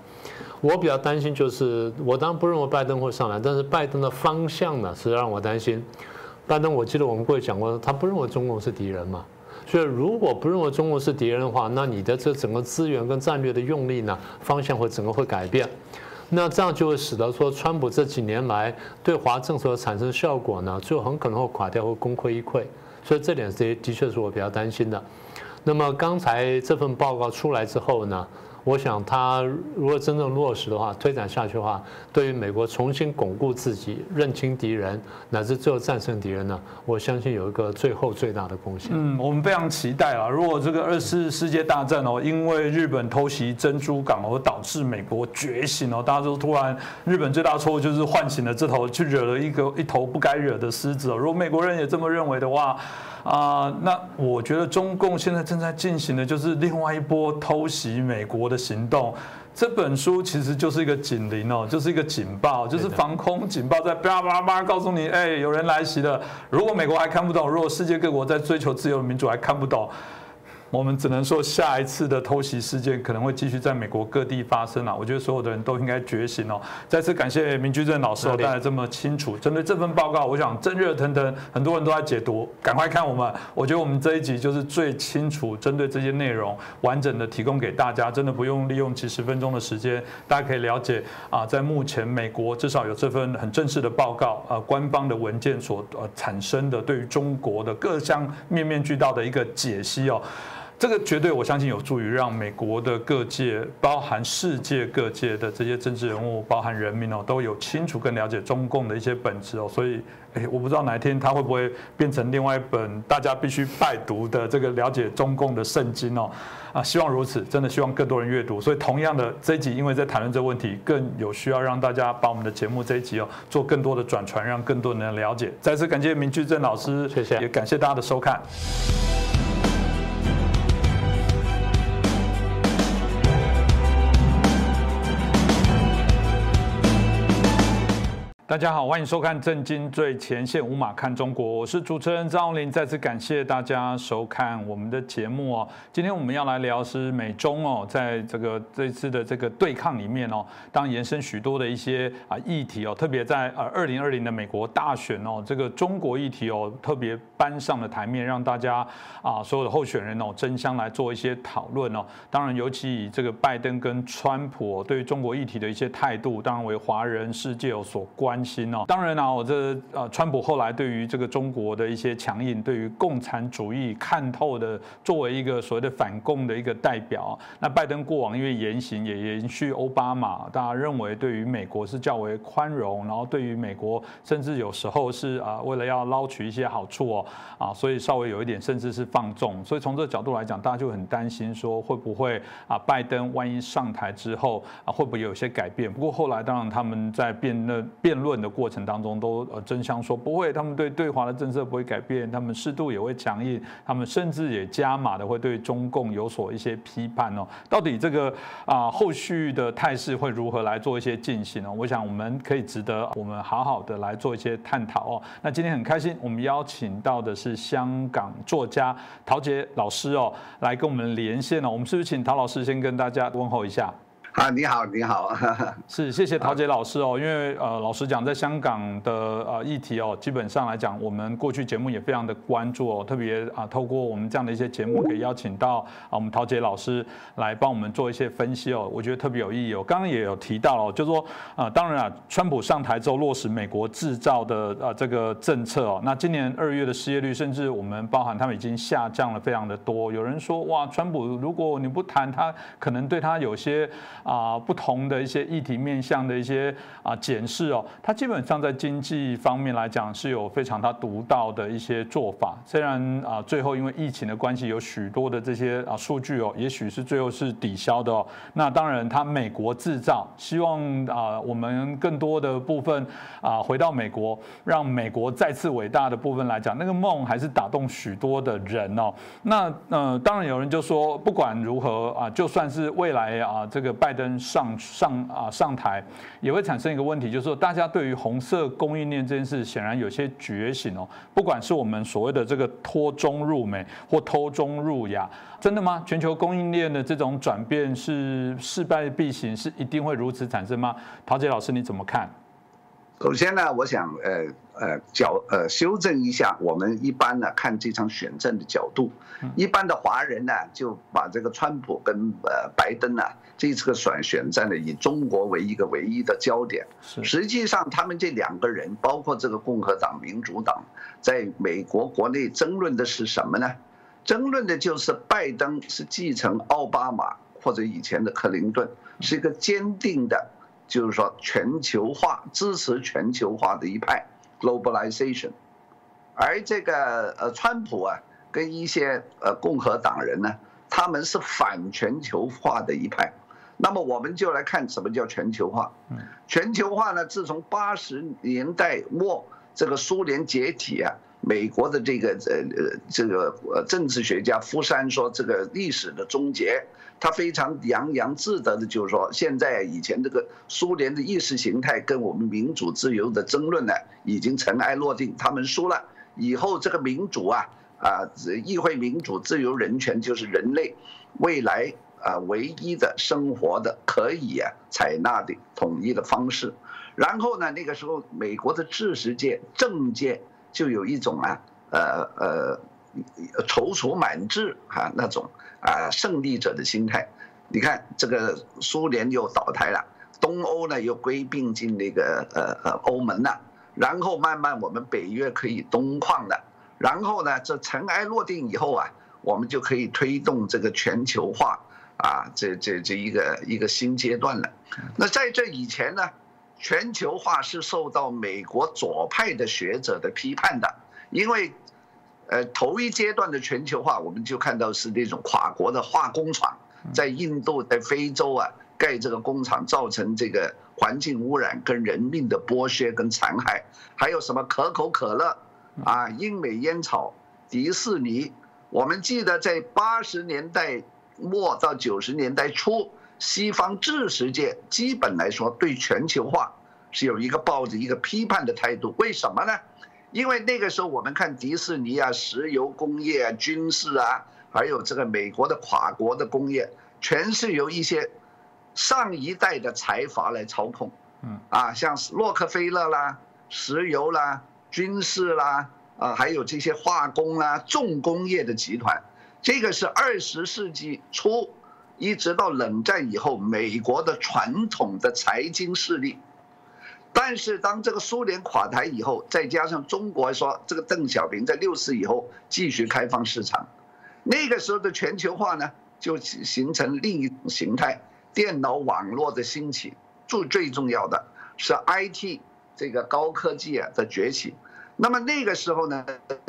我比较担心就是，我当然不认为拜登会上来，但是拜登的方向呢是让我担心。拜登，我记得我们过去讲过，他不认为中共是敌人嘛，所以如果不认为中共是敌人的话，那你的这整个资源跟战略的用力呢，方向会整个会改变，那这样就会使得说，川普这几年来对华政策产生效果呢，最后很可能会垮掉，会功亏一篑，所以这点是的确是我比较担心的。那么刚才这份报告出来之后呢？我想他如果真正落实的话，推展下去的话，对于美国重新巩固自己、认清敌人，乃至最后战胜敌人呢，我相信有一个最后最大的贡献。嗯，我们非常期待啊！如果这个二次世界大战哦，因为日本偷袭珍珠港而导致美国觉醒哦，大家都突然日本最大错误就是唤醒了这头去惹了一个一头不该惹的狮子哦。如果美国人也这么认为的话，啊，那我觉得中共现在正在进行的就是另外一波偷袭美国的行动。这本书其实就是一个警铃哦，就是一个警报，就是防空警报，在叭叭叭告诉你，哎，有人来袭了。如果美国还看不懂，如果世界各国在追求自由民主还看不懂。我们只能说，下一次的偷袭事件可能会继续在美国各地发生啊！我觉得所有的人都应该觉醒哦。再次感谢明居正老师带来这么清楚，针对这份报告，我想正热腾腾，很多人都在解读，赶快看我们。我觉得我们这一集就是最清楚，针对这些内容完整的提供给大家，真的不用利用几十分钟的时间，大家可以了解啊，在目前美国至少有这份很正式的报告，呃，官方的文件所呃产生的对于中国的各项面面俱到的一个解析哦。这个绝对，我相信有助于让美国的各界，包含世界各界的这些政治人物，包含人民哦，都有清楚更了解中共的一些本质哦。所以，哎，我不知道哪一天它会不会变成另外一本大家必须拜读的这个了解中共的圣经哦。啊，希望如此，真的希望更多人阅读。所以，同样的这一集，因为在谈论这个问题，更有需要让大家把我们的节目这一集哦做更多的转传，让更多人了解。再次感谢明居正老师，谢谢，也感谢大家的收看。大家好，欢迎收看《震惊最前线》，无马看中国，我是主持人张宏林。再次感谢大家收看我们的节目哦。今天我们要来聊是美中哦，在这个这次的这个对抗里面哦，当延伸许多的一些啊议题哦，特别在呃二零二零的美国大选哦，这个中国议题哦特别搬上了台面，让大家啊所有的候选人哦争相来做一些讨论哦。当然，尤其以这个拜登跟川普对于中国议题的一些态度，当然为华人世界有所关。担心哦，当然啊，我这呃，川普后来对于这个中国的一些强硬，对于共产主义看透的，作为一个所谓的反共的一个代表，那拜登过往因为言行也延续奥巴马，大家认为对于美国是较为宽容，然后对于美国甚至有时候是啊，为了要捞取一些好处哦，啊，所以稍微有一点甚至是放纵，所以从这个角度来讲，大家就很担心说会不会啊，拜登万一上台之后啊，会不会有些改变？不过后来当然他们在辩论辩论。论的过程当中都呃争相说不会，他们对对华的政策不会改变，他们适度也会强硬，他们甚至也加码的会对中共有所一些批判哦。到底这个啊后续的态势会如何来做一些进行呢？我想我们可以值得我们好好的来做一些探讨哦。那今天很开心，我们邀请到的是香港作家陶杰老师哦，来跟我们连线了。我们是不是请陶老师先跟大家问候一下？啊，你好，你好，是谢谢陶杰老师哦，因为呃，老实讲，在香港的呃议题哦，基本上来讲，我们过去节目也非常的关注哦，特别啊，透过我们这样的一些节目，可以邀请到啊，我们陶杰老师来帮我们做一些分析哦，我觉得特别有意义哦。刚刚也有提到哦，就说啊，当然啊，川普上台之后落实美国制造的呃这个政策哦，那今年二月的失业率，甚至我们包含他们已经下降了非常的多。有人说哇，川普如果你不谈他，可能对他有些。啊，不同的一些议题面向的一些啊检视哦，它基本上在经济方面来讲是有非常它独到的一些做法。虽然啊，最后因为疫情的关系，有许多的这些啊数据哦，也许是最后是抵消的哦。那当然，它美国制造，希望啊我们更多的部分啊回到美国，让美国再次伟大的部分来讲，那个梦还是打动许多的人哦。那呃，当然有人就说，不管如何啊，就算是未来啊这个拜。登上上啊上台，也会产生一个问题，就是说大家对于红色供应链这件事，显然有些觉醒哦。不管是我们所谓的这个脱中入美或脱中入亚，真的吗？全球供应链的这种转变是事败必行，是一定会如此产生吗？陶杰老师你怎么看？首先呢，我想呃呃角呃修正一下，我们一般呢看这场选战的角度，一般的华人呢就把这个川普跟呃拜登呢这次选选战呢以中国为一个唯一的焦点，实际上他们这两个人，包括这个共和党、民主党，在美国国内争论的是什么呢？争论的就是拜登是继承奥巴马。或者以前的克林顿，是一个坚定的，就是说全球化支持全球化的一派 （globalization），而这个呃川普啊，跟一些呃共和党人呢，他们是反全球化的一派。那么我们就来看什么叫全球化。全球化呢，自从八十年代末这个苏联解体啊。美国的这个呃呃这个呃政治学家福山说，这个历史的终结，他非常洋洋自得的，就是说，现在以前这个苏联的意识形态跟我们民主自由的争论呢，已经尘埃落定，他们输了。以后这个民主啊啊，议会民主、自由、人权，就是人类未来啊唯一的生活的可以啊采纳的统一的方式。然后呢，那个时候美国的知识界、政界。就有一种啊，呃呃，踌躇满志啊那种啊胜利者的心态。你看这个苏联又倒台了，东欧呢又归并进那个呃呃欧盟了，然后慢慢我们北约可以东扩了，然后呢这尘埃落定以后啊，我们就可以推动这个全球化啊这这这一个一个新阶段了。那在这以前呢？全球化是受到美国左派的学者的批判的，因为，呃，头一阶段的全球化，我们就看到是那种跨国的化工厂在印度、在非洲啊盖这个工厂，造成这个环境污染跟人命的剥削跟残害，还有什么可口可乐啊、英美烟草、迪士尼，我们记得在八十年代末到九十年代初。西方知识界基本来说对全球化是有一个抱着一个批判的态度，为什么呢？因为那个时候我们看迪士尼啊、石油工业啊、军事啊，还有这个美国的跨国的工业，全是由一些上一代的财阀来操控。嗯，啊，像洛克菲勒啦、石油啦、军事啦，啊，还有这些化工啦、重工业的集团，这个是二十世纪初。一直到冷战以后，美国的传统的财经势力，但是当这个苏联垮台以后，再加上中国说这个邓小平在六四以后继续开放市场，那个时候的全球化呢，就形成另一种形态，电脑网络的兴起，最最重要的是 IT 这个高科技啊的崛起，那么那个时候呢，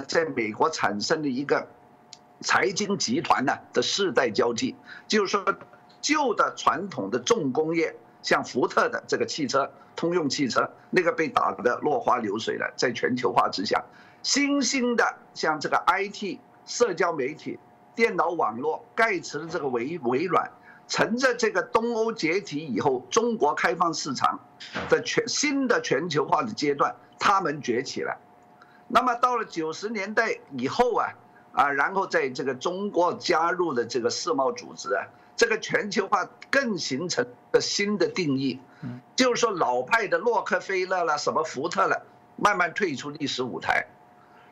在美国产生的一个。财经集团呢的世代交替，就是说，旧的传统的重工业，像福特的这个汽车，通用汽车那个被打得落花流水了，在全球化之下，新兴的像这个 IT、社交媒体、电脑网络，盖茨的这个微微软，乘着这个东欧解体以后，中国开放市场的全新的全球化的阶段，他们崛起了。那么到了九十年代以后啊。啊，然后在这个中国加入的这个世贸组织啊，这个全球化更形成了新的定义，就是说老派的洛克菲勒了，什么福特了，慢慢退出历史舞台，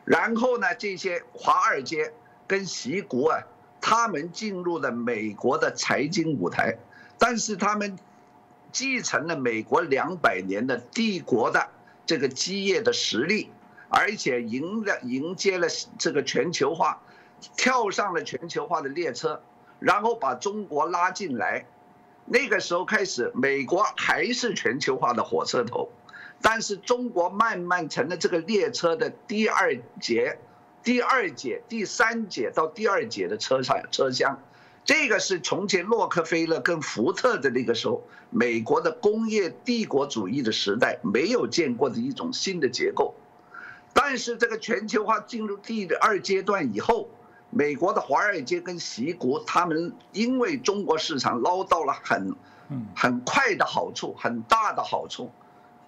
然后呢，这些华尔街跟习国啊，他们进入了美国的财经舞台，但是他们继承了美国两百年的帝国的这个基业的实力。而且迎了迎接了这个全球化，跳上了全球化的列车，然后把中国拉进来。那个时候开始，美国还是全球化的火车头，但是中国慢慢成了这个列车的第二节、第二节、第三节到第二节的车上车厢。这个是从前洛克菲勒跟福特的那个时候，美国的工业帝国主义的时代没有见过的一种新的结构。但是这个全球化进入第二阶段以后，美国的华尔街跟习国，他们因为中国市场捞到了很，很快的好处，很大的好处，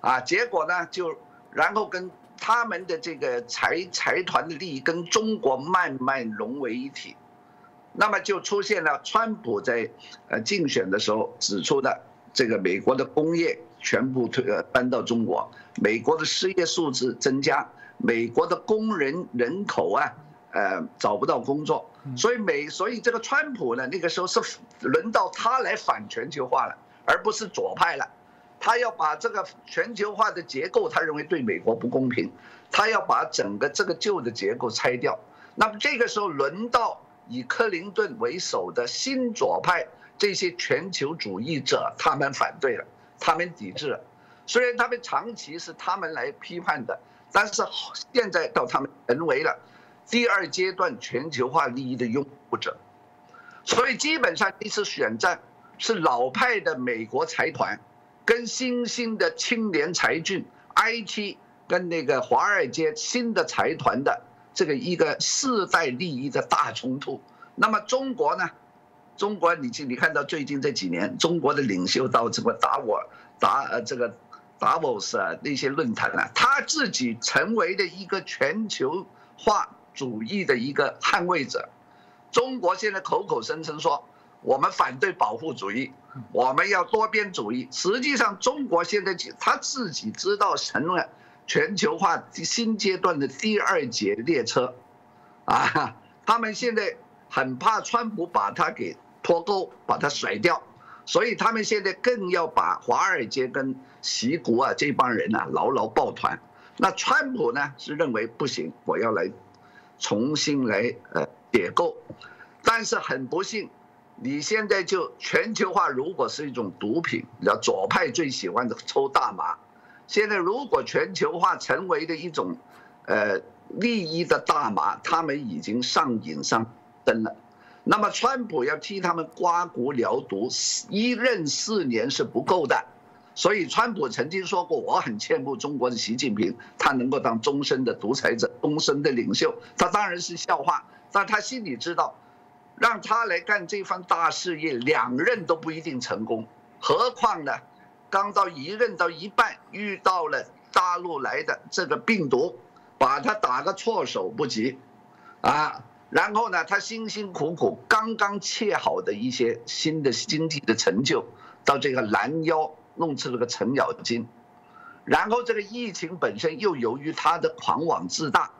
啊，结果呢就，然后跟他们的这个财财团的利益跟中国慢慢融为一体，那么就出现了川普在呃竞选的时候指出的这个美国的工业全部推呃搬到中国，美国的失业数字增加。美国的工人人口啊，呃，找不到工作，所以美，所以这个川普呢，那个时候是轮到他来反全球化了，而不是左派了。他要把这个全球化的结构，他认为对美国不公平，他要把整个这个旧的结构拆掉。那么这个时候轮到以克林顿为首的新左派，这些全球主义者他们反对了，他们抵制了。虽然他们长期是他们来批判的，但是现在到他们成为了第二阶段全球化利益的拥护者。所以基本上这次选战是老派的美国财团跟新兴的青年才俊 IT 跟那个华尔街新的财团的这个一个世代利益的大冲突。那么中国呢？中国你你看到最近这几年，中国的领袖到这个达沃达呃这个达沃斯啊那些论坛啊，他自己成为的一个全球化主义的一个捍卫者。中国现在口口声声说我们反对保护主义，我们要多边主义。实际上，中国现在他自己知道成了全球化新阶段的第二节列车，啊，他们现在很怕川普把他给脱钩，把他甩掉，所以他们现在更要把华尔街跟习国啊这帮人呐牢牢抱团。那川普呢是认为不行，我要来重新来呃。解构，但是很不幸，你现在就全球化如果是一种毒品，你知道左派最喜欢的抽大麻。现在如果全球化成为的一种，呃，利益的大麻，他们已经上瘾上身了。那么川普要替他们刮骨疗毒，一任四年是不够的。所以川普曾经说过，我很羡慕中国的习近平，他能够当终身的独裁者，终身的领袖。他当然是笑话。但他心里知道，让他来干这番大事业，两任都不一定成功，何况呢？刚到一任到一半，遇到了大陆来的这个病毒，把他打个措手不及，啊！然后呢，他辛辛苦苦刚刚切好的一些新的经济的成就，到这个拦腰弄出了个程咬金，然后这个疫情本身又由于他的狂妄自大。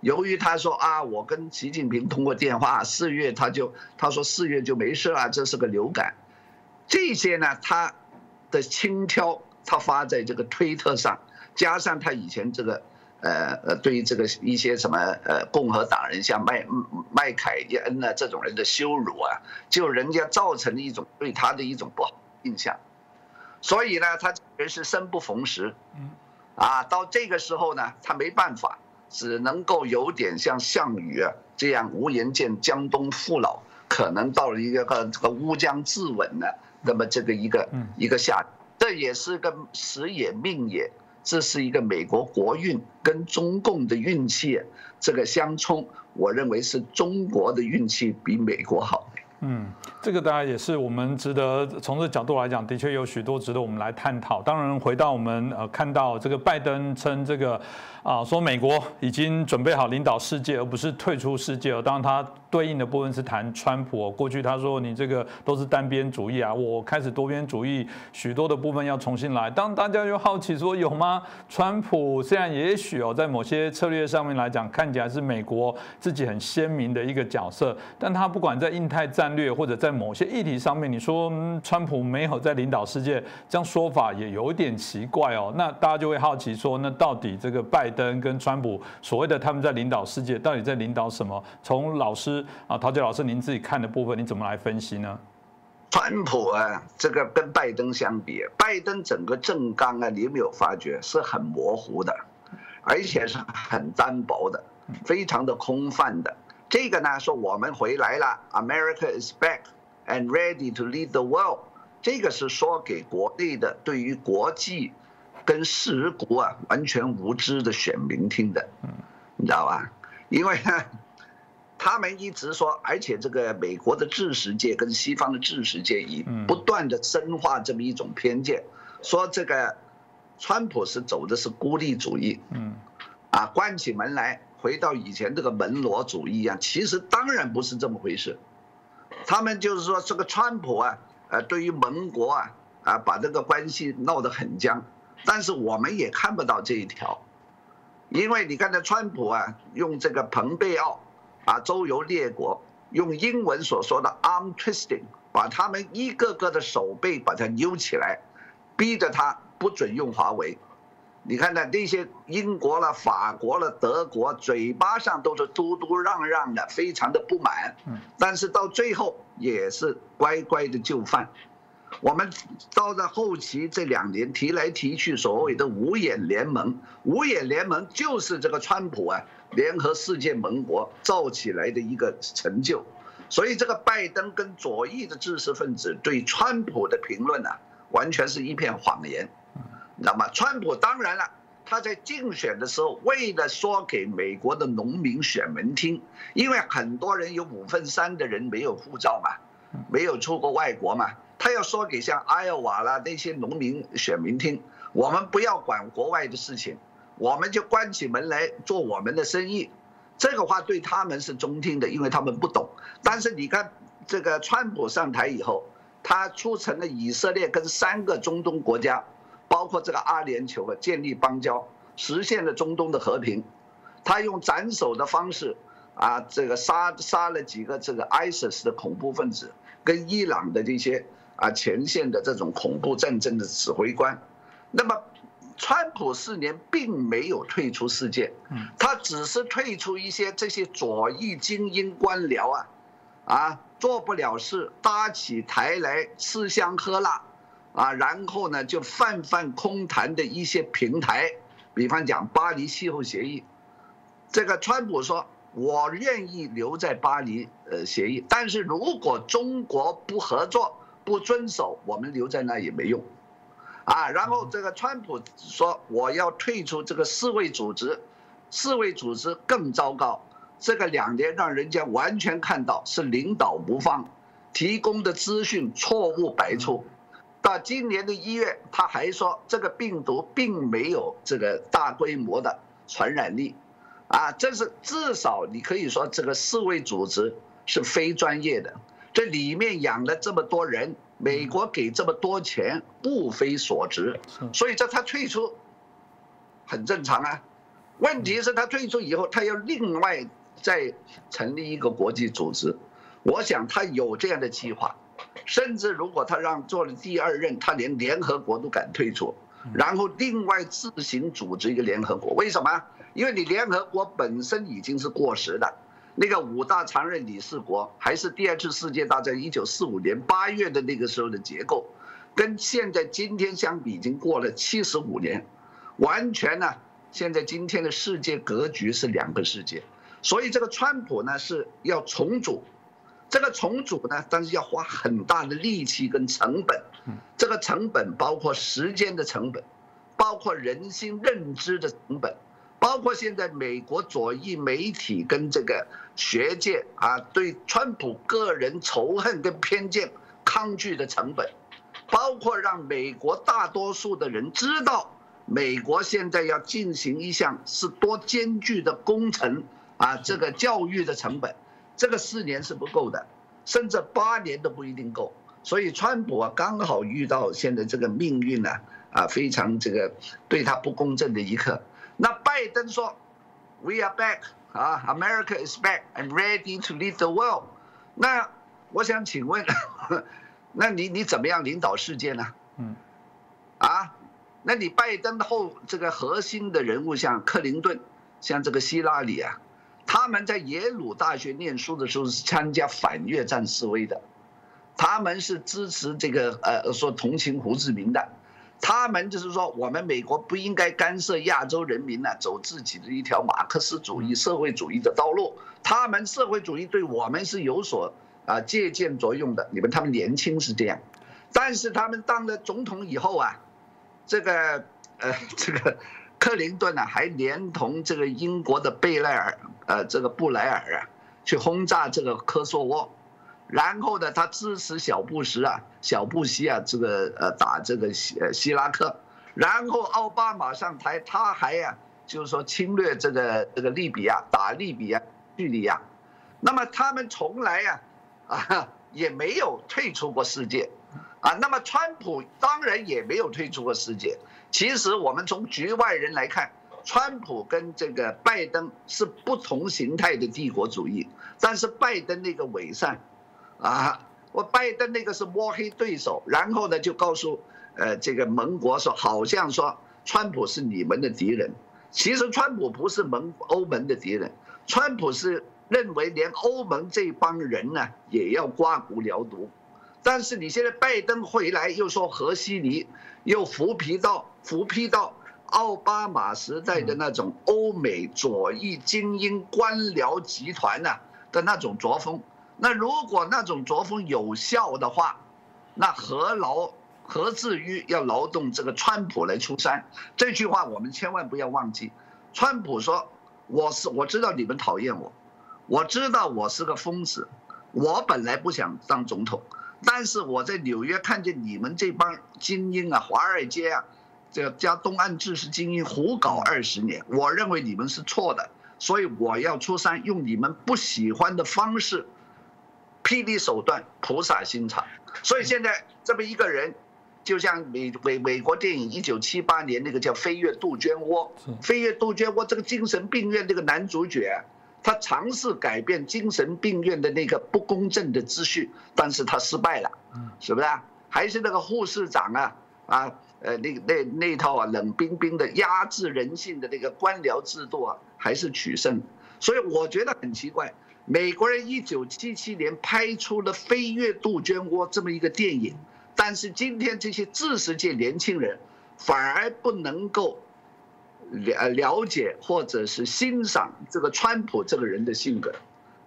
由于他说啊，我跟习近平通过电话，四月他就他说四月就没事了，这是个流感，这些呢，他的轻佻，他发在这个推特上，加上他以前这个呃呃对于这个一些什么呃共和党人像麦麦凯恩呢这种人的羞辱啊，就人家造成了一种对他的一种不好印象，所以呢，他人是生不逢时，啊，到这个时候呢，他没办法。只能够有点像项羽啊这样无颜见江东父老，可能到了一个个这个乌江自刎的那么这个一个一个下，这也是个时也命也，这是一个美国国运跟中共的运气这个相冲，我认为是中国的运气比美国好。嗯，这个当然也是我们值得从这角度来讲，的确有许多值得我们来探讨。当然，回到我们呃看到这个拜登称这个啊，说美国已经准备好领导世界，而不是退出世界。当然，他对应的部分是谈川普。过去他说你这个都是单边主义啊，我开始多边主义，许多的部分要重新来。当大家又好奇说有吗？川普虽然也许哦，在某些策略上面来讲，看起来是美国自己很鲜明的一个角色，但他不管在印太战。略或者在某些议题上面，你说川普没有在领导世界，这样说法也有点奇怪哦。那大家就会好奇说，那到底这个拜登跟川普所谓的他们在领导世界，到底在领导什么？从老师啊，陶杰老师您自己看的部分，你怎么来分析呢？川普啊，这个跟拜登相比，拜登整个政纲啊，你有没有发觉是很模糊的，而且是很单薄的，非常的空泛的。这个呢，说我们回来了，America is back and ready to lead the world。这个是说给国内的对于国际跟时国啊完全无知的选民听的，你知道吧？因为呢，他们一直说，而且这个美国的知识界跟西方的知识界已不断的深化这么一种偏见，说这个川普是走的是孤立主义，嗯，啊，关起门来。回到以前这个门罗主义一样，其实当然不是这么回事。他们就是说，这个川普啊，呃，对于盟国啊，啊，把这个关系闹得很僵。但是我们也看不到这一条，因为你看这川普啊，用这个蓬佩奥啊，周游列国，用英文所说的 arm twisting，把他们一个个的手背把它扭起来，逼着他不准用华为。你看呢，那些英国了、法国了、德国，嘴巴上都是嘟嘟嚷嚷的，非常的不满。嗯，但是到最后也是乖乖的就范。我们到了后期这两年提来提去，所谓的五眼联盟，五眼联盟就是这个川普啊联合世界盟国造起来的一个成就。所以这个拜登跟左翼的知识分子对川普的评论呢，完全是一片谎言。那么，川普当然了，他在竞选的时候，为了说给美国的农民选民听，因为很多人有五分三的人没有护照嘛，没有出过外国嘛，他要说给像艾奥瓦啦那些农民选民听，我们不要管国外的事情，我们就关起门来做我们的生意。这个话对他们是中听的，因为他们不懂。但是你看，这个川普上台以后，他促成了以色列跟三个中东国家。包括这个阿联酋啊，建立邦交，实现了中东的和平。他用斩首的方式啊，这个杀杀了几个这个 ISIS 的恐怖分子，跟伊朗的这些啊前线的这种恐怖战争的指挥官。那么，川普四年并没有退出世界，他只是退出一些这些左翼精英官僚啊，啊做不了事，搭起台来吃香喝辣。啊，然后呢，就泛泛空谈的一些平台，比方讲巴黎气候协议，这个川普说，我愿意留在巴黎呃协议，但是如果中国不合作、不遵守，我们留在那也没用，啊，然后这个川普说我要退出这个世卫组织，世卫组织更糟糕，这个两年让人家完全看到是领导无方，提供的资讯错误百出。到今年的一月，他还说这个病毒并没有这个大规模的传染力，啊，这是至少你可以说这个世卫组织是非专业的，这里面养了这么多人，美国给这么多钱，不非所值，所以这他退出很正常啊。问题是，他退出以后，他要另外再成立一个国际组织，我想他有这样的计划。甚至如果他让做了第二任，他连联合国都敢退出，然后另外自行组织一个联合国，为什么？因为你联合国本身已经是过时的，那个五大常任理事国还是第二次世界大战一九四五年八月的那个时候的结构，跟现在今天相比已经过了七十五年，完全呢，现在今天的世界格局是两个世界，所以这个川普呢是要重组。这个重组呢，但是要花很大的力气跟成本，这个成本包括时间的成本，包括人心认知的成本，包括现在美国左翼媒体跟这个学界啊对川普个人仇恨跟偏见抗拒的成本，包括让美国大多数的人知道，美国现在要进行一项是多艰巨的工程啊，这个教育的成本。这个四年是不够的，甚至八年都不一定够。所以川普啊，刚好遇到现在这个命运呢，啊，非常这个对他不公正的一刻。那拜登说，We are back，啊，America is back and ready to lead the world。那我想请问，那你你怎么样领导世界呢？嗯，啊，那你拜登后这个核心的人物像克林顿，像这个希拉里啊。他们在耶鲁大学念书的时候是参加反越战示威的，他们是支持这个呃说同情胡志明的，他们就是说我们美国不应该干涉亚洲人民呢走自己的一条马克思主义社会主义的道路，他们社会主义对我们是有所啊借鉴作用的。你们他们年轻是这样，但是他们当了总统以后啊，这个呃 这个。克林顿呢，还连同这个英国的贝莱尔，呃，这个布莱尔啊，去轰炸这个科索沃，然后呢，他支持小布什啊，小布希啊，这个呃打这个希希拉克，然后奥巴马上台，他还呀，就是说侵略这个这个利比亚，打利比亚、叙利亚，那么他们从来呀，啊 也没有退出过世界，啊，那么川普当然也没有退出过世界。其实我们从局外人来看，川普跟这个拜登是不同形态的帝国主义，但是拜登那个伪善，啊，我拜登那个是摸黑对手，然后呢就告诉呃这个盟国说，好像说川普是你们的敌人。其实川普不是盟欧盟的敌人，川普是认为连欧盟这帮人呢也要刮骨疗毒。但是你现在拜登回来又说核西尼，又扶皮到扶批到奥巴马时代的那种欧美左翼精英官僚集团呢的那种作风。那如果那种作风有效的话，那何劳何至于要劳动这个川普来出山？这句话我们千万不要忘记。川普说：“我是我知道你们讨厌我，我知道我是个疯子，我本来不想当总统，但是我在纽约看见你们这帮精英啊，华尔街啊，这加东岸知识精英胡搞二十年，我认为你们是错的，所以我要出山，用你们不喜欢的方式。”霹雳手段，菩萨心肠。所以现在这么一个人，就像美美美国电影一九七八年那个叫《飞越杜鹃窝》，《飞越杜鹃窝》这个精神病院这个男主角，他尝试改变精神病院的那个不公正的秩序，但是他失败了，是不是？还是那个护士长啊啊呃那那那套啊冷冰冰的压制人性的那个官僚制度啊，还是取胜。所以我觉得很奇怪。美国人一九七七年拍出了《飞越杜鹃窝》这么一个电影，但是今天这些知识界年轻人反而不能够了了解或者是欣赏这个川普这个人的性格，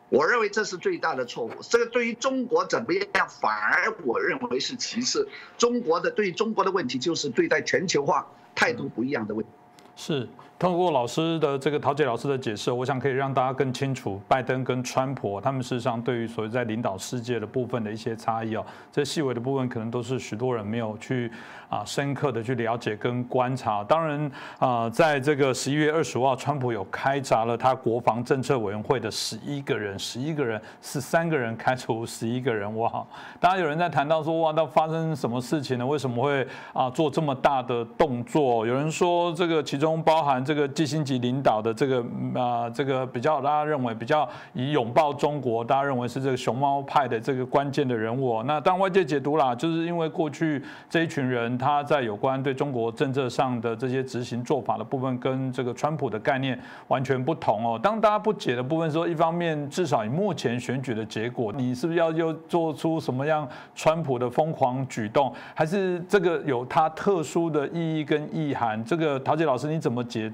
我认为这是最大的错误。这个对于中国怎么样，反而我认为是其次。中国的对中国的问题就是对待全球化态度不一样的问题。是。通过老师的这个陶杰老师的解释，我想可以让大家更清楚，拜登跟川普他们事实上对于所谓在领导世界的部分的一些差异哦，这细微的部分可能都是许多人没有去啊深刻的去了解跟观察。当然啊，在这个十一月二十五号，川普有开闸了他国防政策委员会的十一个人，十一个人十三个人开除十一个人，哇！当然有人在谈到说，哇，那发生什么事情呢？为什么会啊做这么大的动作？有人说这个其中包含这。这个基辛级领导的这个啊，这个比较大家认为比较以拥抱中国，大家认为是这个熊猫派的这个关键的人物。那当外界解读啦，就是因为过去这一群人他在有关对中国政策上的这些执行做法的部分，跟这个川普的概念完全不同哦。当大家不解的部分说，一方面至少以目前选举的结果，你是不是要又做出什么样川普的疯狂举动，还是这个有它特殊的意义跟意涵？这个陶杰老师你怎么解？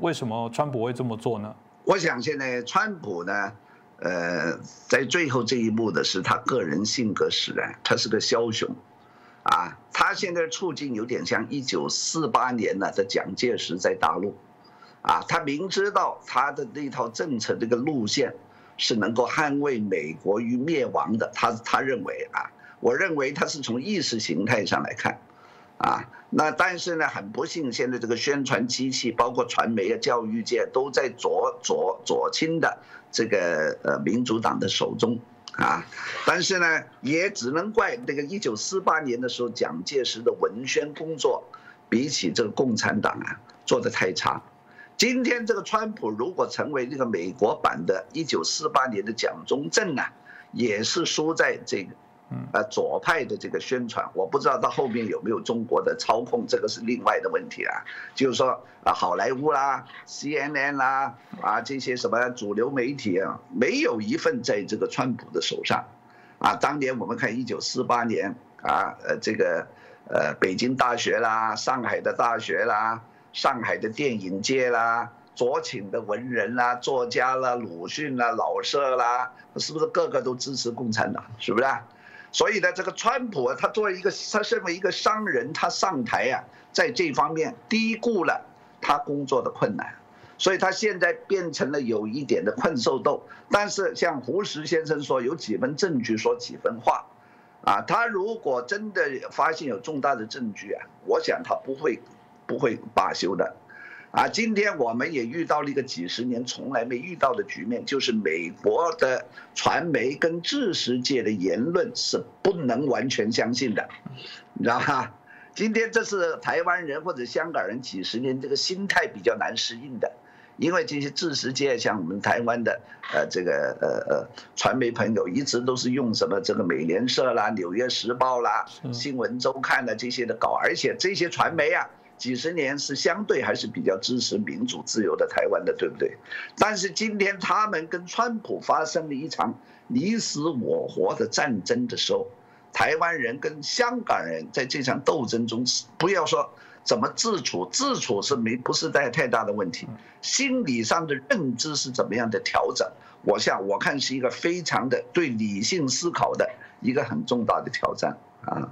为什么川普会这么做呢？我想现在川普呢，呃，在最后这一步的是他个人性格使然，他是个枭雄，啊，他现在处境有点像一九四八年呢的蒋介石在大陆，啊，他明知道他的那套政策这个路线是能够捍卫美国于灭亡的，他他认为啊，我认为他是从意识形态上来看。啊，那但是呢，很不幸，现在这个宣传机器，包括传媒啊、教育界，都在左左左倾的这个呃民主党的手中啊。但是呢，也只能怪那个一九四八年的时候，蒋介石的文宣工作，比起这个共产党啊，做的太差。今天这个川普如果成为这个美国版的一九四八年的蒋中正啊，也是输在这个。呃，左派的这个宣传，我不知道到后面有没有中国的操控，这个是另外的问题了。就是说啊，好莱坞啦、CNN 啦啊这些什么主流媒体啊，没有一份在这个川普的手上。啊，当年我们看一九四八年啊，呃，这个呃，北京大学啦、上海的大学啦、上海的电影界啦、左倾的文人啦、作家啦、鲁迅啦、老舍啦，是不是个个都支持共产党？是不是？啊所以呢，这个川普啊，他作为一个他身为一个商人，他上台啊，在这方面低估了他工作的困难，所以他现在变成了有一点的困兽斗。但是像胡适先生说，有几分证据说几分话，啊，他如果真的发现有重大的证据啊，我想他不会不会罢休的。啊，今天我们也遇到了一个几十年从来没遇到的局面，就是美国的传媒跟知识界的言论是不能完全相信的，你知道吗？今天这是台湾人或者香港人几十年这个心态比较难适应的，因为这些知识界像我们台湾的呃这个呃呃传媒朋友一直都是用什么这个美联社啦、纽约时报啦、新闻周刊的这些的搞，而且这些传媒啊。几十年是相对还是比较支持民主自由的台湾的，对不对？但是今天他们跟川普发生了一场你死我活的战争的时候，台湾人跟香港人在这场斗争中，不要说怎么自处，自处是没不是太太大的问题，心理上的认知是怎么样的调整？我想我看是一个非常的对理性思考的一个很重大的挑战啊。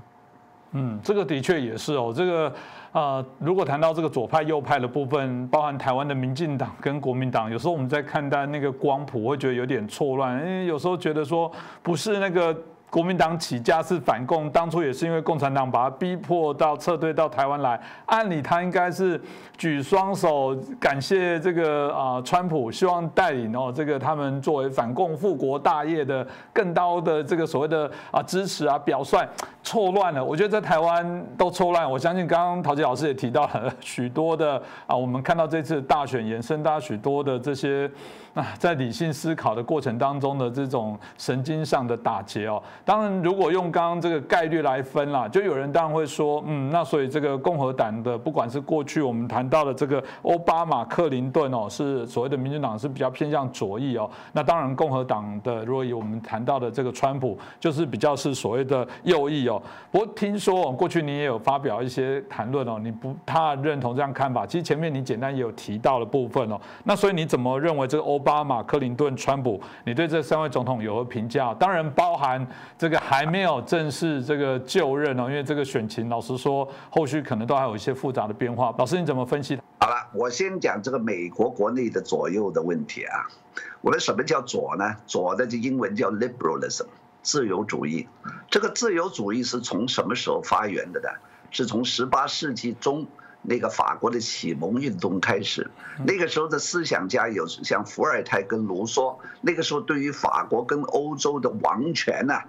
嗯，这个的确也是哦。这个啊，如果谈到这个左派右派的部分，包含台湾的民进党跟国民党，有时候我们在看待那个光谱，会觉得有点错乱，因为有时候觉得说不是那个。国民党起家是反共，当初也是因为共产党把他逼迫到撤退到台湾来。按理他应该是举双手感谢这个啊川普，希望带领哦这个他们作为反共复国大业的更高的这个所谓的啊支持啊表率，错乱了。我觉得在台湾都错乱。我相信刚刚陶杰老师也提到了许多的啊，我们看到这次大选延伸大许多的这些。啊，在理性思考的过程当中的这种神经上的打结哦，当然如果用刚刚这个概率来分啦，就有人当然会说，嗯，那所以这个共和党的不管是过去我们谈到的这个奥巴马、克林顿哦，是所谓的民主党是比较偏向左翼哦，那当然共和党的如果以我们谈到的这个川普，就是比较是所谓的右翼哦。不过听说过去你也有发表一些谈论哦，你不太认同这样看法。其实前面你简单也有提到的部分哦，那所以你怎么认为这个欧？巴马、克林顿、川普，你对这三位总统有何评价？当然包含这个还没有正式这个就任哦，因为这个选情，老实说，后续可能都还有一些复杂的变化。老师你怎么分析？好了，我先讲这个美国国内的左右的问题啊。我们什么叫左呢？左的就英文叫 liberalism，自由主义。这个自由主义是从什么时候发源的呢？是从十八世纪中。那个法国的启蒙运动开始，那个时候的思想家有像伏尔泰跟卢梭，那个时候对于法国跟欧洲的王权呐，啊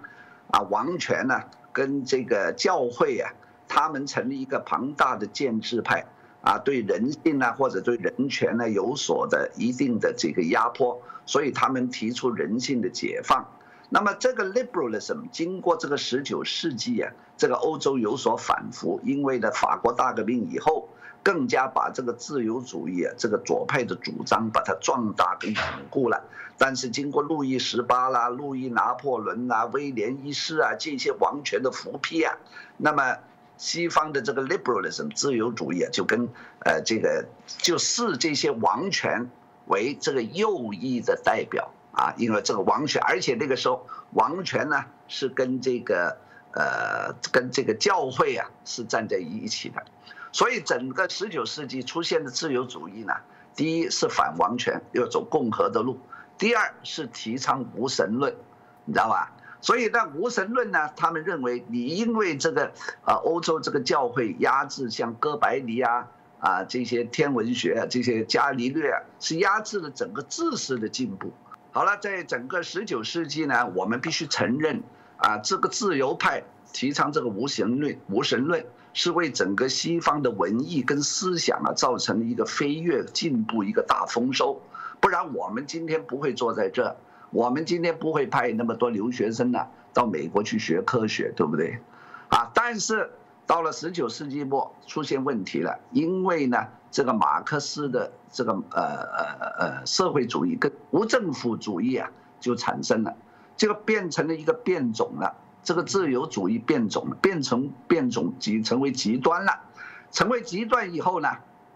啊王权呢跟这个教会啊，他们成立一个庞大的建制派，啊对人性呢或者对人权呢有所的一定的这个压迫，所以他们提出人性的解放。那么这个 liberalism 经过这个十九世纪啊，这个欧洲有所反复，因为呢法国大革命以后，更加把这个自由主义啊这个左派的主张把它壮大跟巩固了。但是经过路易十八啦、路易拿破仑啦、威廉一世啊这些王权的复辟啊，那么西方的这个 liberalism 自由主义啊就跟呃这个就视这些王权为这个右翼的代表。啊，因为这个王权，而且那个时候王权呢是跟这个呃跟这个教会啊是站在一起的，所以整个十九世纪出现的自由主义呢，第一是反王权，要走共和的路；第二是提倡无神论，你知道吧？所以那无神论呢，他们认为你因为这个啊欧洲这个教会压制像哥白尼啊啊这些天文学这些伽利略啊，是压制了整个知识的进步。好了，在整个十九世纪呢，我们必须承认啊，这个自由派提倡这个无神论，无神论是为整个西方的文艺跟思想啊，造成了一个飞跃进步，一个大丰收。不然我们今天不会坐在这，我们今天不会派那么多留学生呢到美国去学科学，对不对？啊，但是到了十九世纪末出现问题了，因为呢。这个马克思的这个呃呃呃社会主义跟无政府主义啊就产生了，这个变成了一个变种了，这个自由主义变种了，变成变种极成为极端了，成为极端以后呢，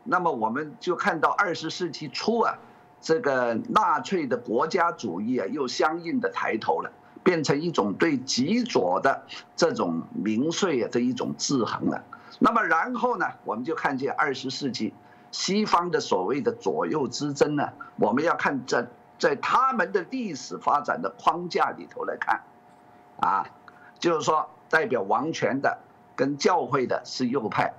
那么我们就看到二十世纪初啊，这个纳粹的国家主义啊又相应的抬头了，变成一种对极左的这种民粹啊的一种制衡了。那么然后呢，我们就看见二十世纪。西方的所谓的左右之争呢，我们要看在在他们的历史发展的框架里头来看，啊，就是说代表王权的跟教会的是右派，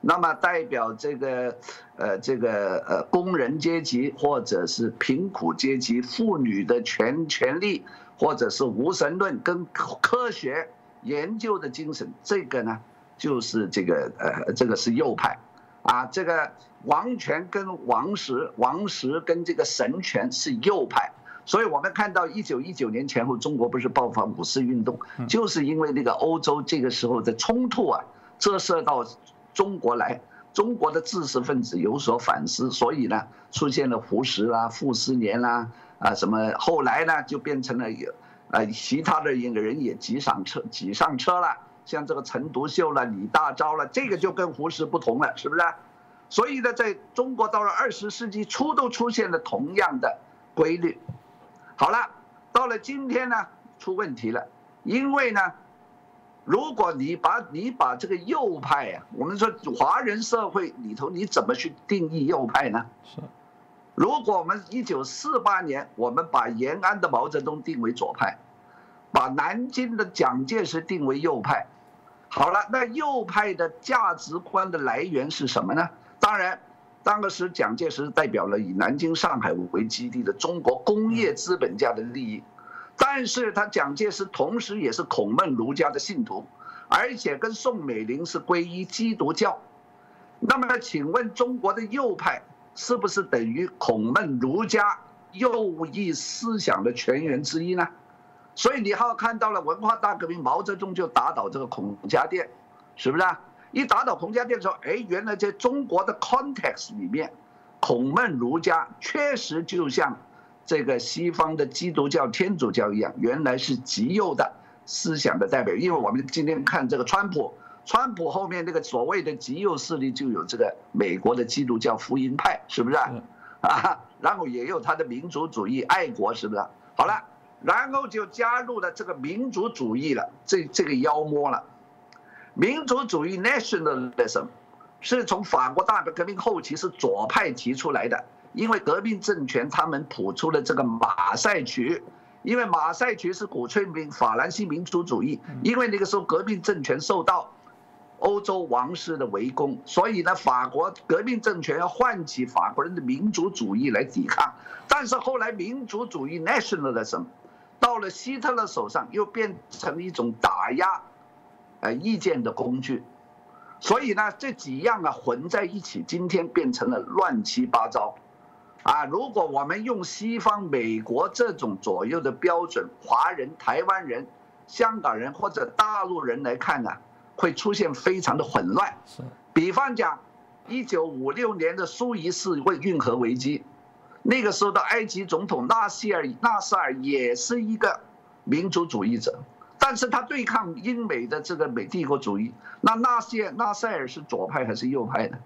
那么代表这个呃这个呃工人阶级或者是贫苦阶级妇女的权权利，或者是无神论跟科学研究的精神，这个呢就是这个呃这个是右派。啊，这个王权跟王石，王石跟这个神权是右派，所以我们看到一九一九年前后，中国不是爆发五四运动，就是因为那个欧洲这个时候的冲突啊，折射到中国来，中国的知识分子有所反思，所以呢，出现了胡适啦、傅斯年啦，啊什么，后来呢就变成了有，呃，其他的一个人也挤上车，挤上车了，像这个陈独秀了、李大钊了，这个就跟胡适不同了，是不是？所以呢，在中国到了二十世纪初都出现了同样的规律。好了，到了今天呢，出问题了，因为呢。如果你把你把这个右派啊，我们说华人社会里头，你怎么去定义右派呢？是。如果我们一九四八年，我们把延安的毛泽东定为左派，把南京的蒋介石定为右派，好了，那右派的价值观的来源是什么呢？当然，当时蒋介石代表了以南京、上海为基地的中国工业资本家的利益。但是他蒋介石同时也是孔孟儒家的信徒，而且跟宋美龄是皈依基督教。那么，请问中国的右派是不是等于孔孟儒家右翼思想的泉源之一呢？所以你还看到了文化大革命，毛泽东就打倒这个孔家店，是不是啊？一打倒孔家店的时候，哎，原来在中国的 context 里面，孔孟儒家确实就像。这个西方的基督教、天主教一样，原来是极右的思想的代表。因为我们今天看这个川普，川普后面那个所谓的极右势力就有这个美国的基督教福音派，是不是？啊，然后也有他的民族主义、爱国，是不是？好了，然后就加入了这个民族主义了，这这个妖魔了。民族主义 （nationalism） 是从法国大革命后期是左派提出来的。因为革命政权他们谱出了这个马赛曲，因为马赛曲是鼓吹民法兰西民族主义，因为那个时候革命政权受到欧洲王室的围攻，所以呢，法国革命政权要唤起法国人的民族主义来抵抗。但是后来民族主义 nationalism 到了希特勒手上，又变成一种打压呃意见的工具，所以呢，这几样啊混在一起，今天变成了乱七八糟。啊，如果我们用西方、美国这种左右的标准，华人、台湾人、香港人或者大陆人来看啊，会出现非常的混乱。是，比方讲，一九五六年的苏伊士运河危机，那个时候的埃及总统纳希尔纳赛尔也是一个民族主义者，但是他对抗英美的这个美帝国主义。那纳西尔纳赛尔是左派还是右派呢？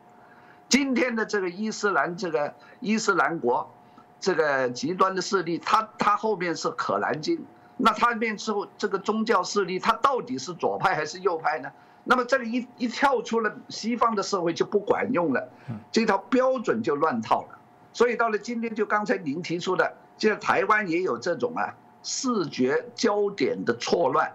今天的这个伊斯兰这个伊斯兰国，这个极端的势力，他他后面是可兰经，那他面之后这个宗教势力，他到底是左派还是右派呢？那么这个一一跳出了西方的社会就不管用了，这套标准就乱套了。所以到了今天，就刚才您提出的，现在台湾也有这种啊视觉焦点的错乱，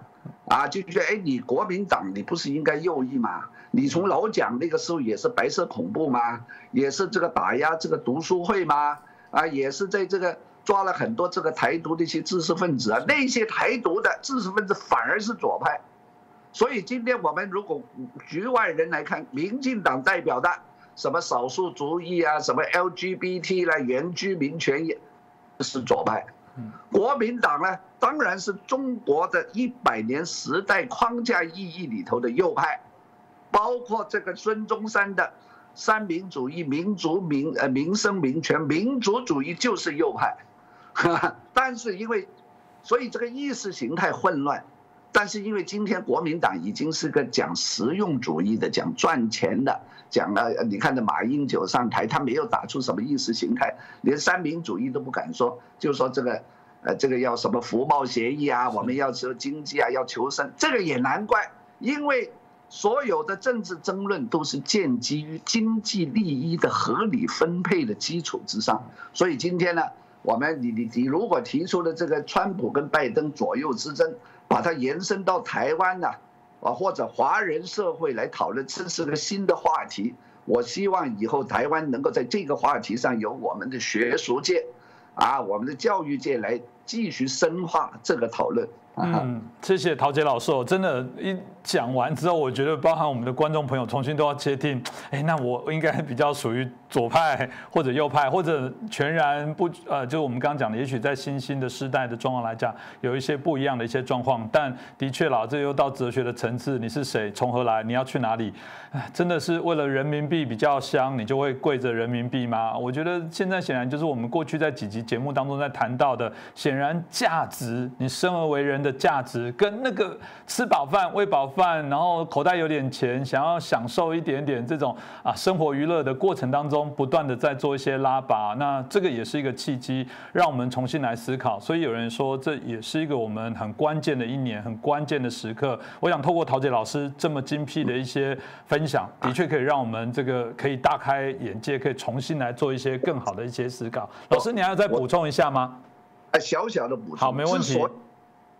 啊就觉得哎你国民党你不是应该右翼吗？你从老蒋那个时候也是白色恐怖吗？也是这个打压这个读书会吗？啊，也是在这个抓了很多这个台独的一些知识分子啊，那些台独的知识分子反而是左派。所以今天我们如果局外人来看，民进党代表的什么少数族裔啊，什么 LGBT 啦，原居民权益，是左派。国民党呢，当然是中国的一百年时代框架意义里头的右派。包括这个孙中山的三民主义、民族民呃民生民权、民族主义就是右派，但是因为，所以这个意识形态混乱，但是因为今天国民党已经是个讲实用主义的、讲赚钱的、讲了你看这马英九上台，他没有打出什么意识形态，连三民主义都不敢说，就说这个呃这个要什么福报协议啊，我们要求经济啊，要求生，这个也难怪，因为。所有的政治争论都是建基于经济利益的合理分配的基础之上，所以今天呢，我们你你你如果提出了这个川普跟拜登左右之争，把它延伸到台湾呢，啊或者华人社会来讨论，这是个新的话题。我希望以后台湾能够在这个话题上由我们的学术界，啊我们的教育界来继续深化这个讨论。嗯，谢谢陶杰老师，真的，一讲完之后，我觉得包含我们的观众朋友重新都要接听。哎，那我应该比较属于左派或者右派，或者全然不呃，就我们刚刚讲的，也许在新兴的时代的状况来讲，有一些不一样的一些状况。但的确啦，这又到哲学的层次，你是谁，从何来，你要去哪里？真的是为了人民币比较香，你就会跪着人民币吗？我觉得现在显然就是我们过去在几集节目当中在谈到的，显然价值，你生而为人的价值，跟那个吃饱饭、喂饱饭，然后口袋有点钱，想要享受一点点这种啊生活娱乐的过程当中，不断的在做一些拉拔。那这个也是一个契机，让我们重新来思考。所以有人说，这也是一个我们很关键的一年，很关键的时刻。我想透过陶杰老师这么精辟的一些分。分享的确可以让我们这个可以大开眼界，可以重新来做一些更好的一些思考。老师，你还要再补充一下吗？啊，小小的补充。好，没问题。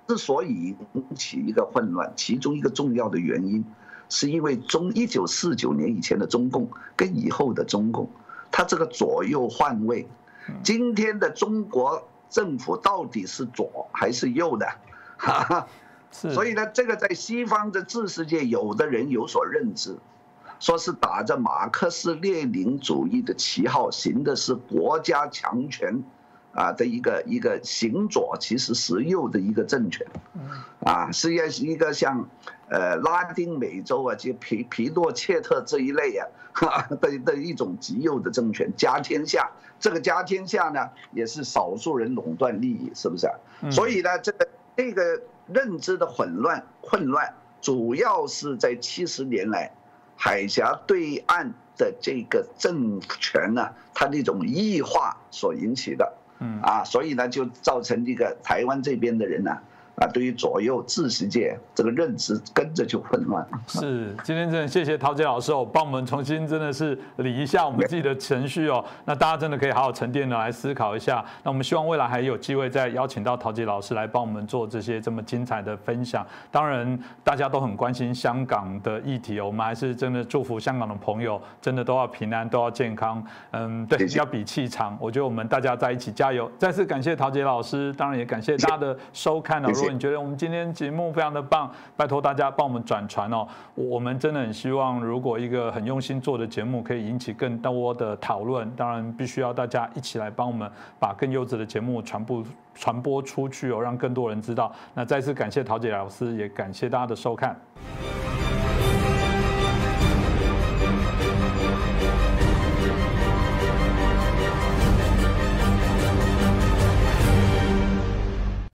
之所以引起一个混乱，其中一个重要的原因，是因为中一九四九年以前的中共跟以后的中共，它这个左右换位。今天的中国政府到底是左还是右的？哈哈。所以呢，这个在西方的知识界，有的人有所认知，说是打着马克思列宁主义的旗号，行的是国家强权，啊的一个一个行左其实实右的一个政权，啊，实际上是一个像，呃，拉丁美洲啊，就皮皮诺切特这一类啊，的的一种极右的政权，家天下，这个家天下呢，也是少数人垄断利益，是不是？啊所以呢，这个这个。认知的混乱、混乱，主要是在七十年来，海峡对岸的这个政权呢，它那种异化所引起的。啊，所以呢，就造成这个台湾这边的人呢。对于左右知识界这个认知跟着就混乱。是，今天真的谢谢陶杰老师哦，帮我们重新真的是理一下我们自己的程序哦。那大家真的可以好好沉淀的来思考一下。那我们希望未来还有机会再邀请到陶杰老师来帮我们做这些这么精彩的分享。当然，大家都很关心香港的议题哦，我们还是真的祝福香港的朋友真的都要平安，都要健康。嗯，对，要比气场。我觉得我们大家在一起加油。再次感谢陶杰老师，当然也感谢大家的收看哦。你觉得我们今天节目非常的棒，拜托大家帮我们转传哦。我们真的很希望，如果一个很用心做的节目可以引起更多的讨论，当然必须要大家一起来帮我们把更优质的节目传播传播出去哦，让更多人知道。那再次感谢陶姐老师，也感谢大家的收看。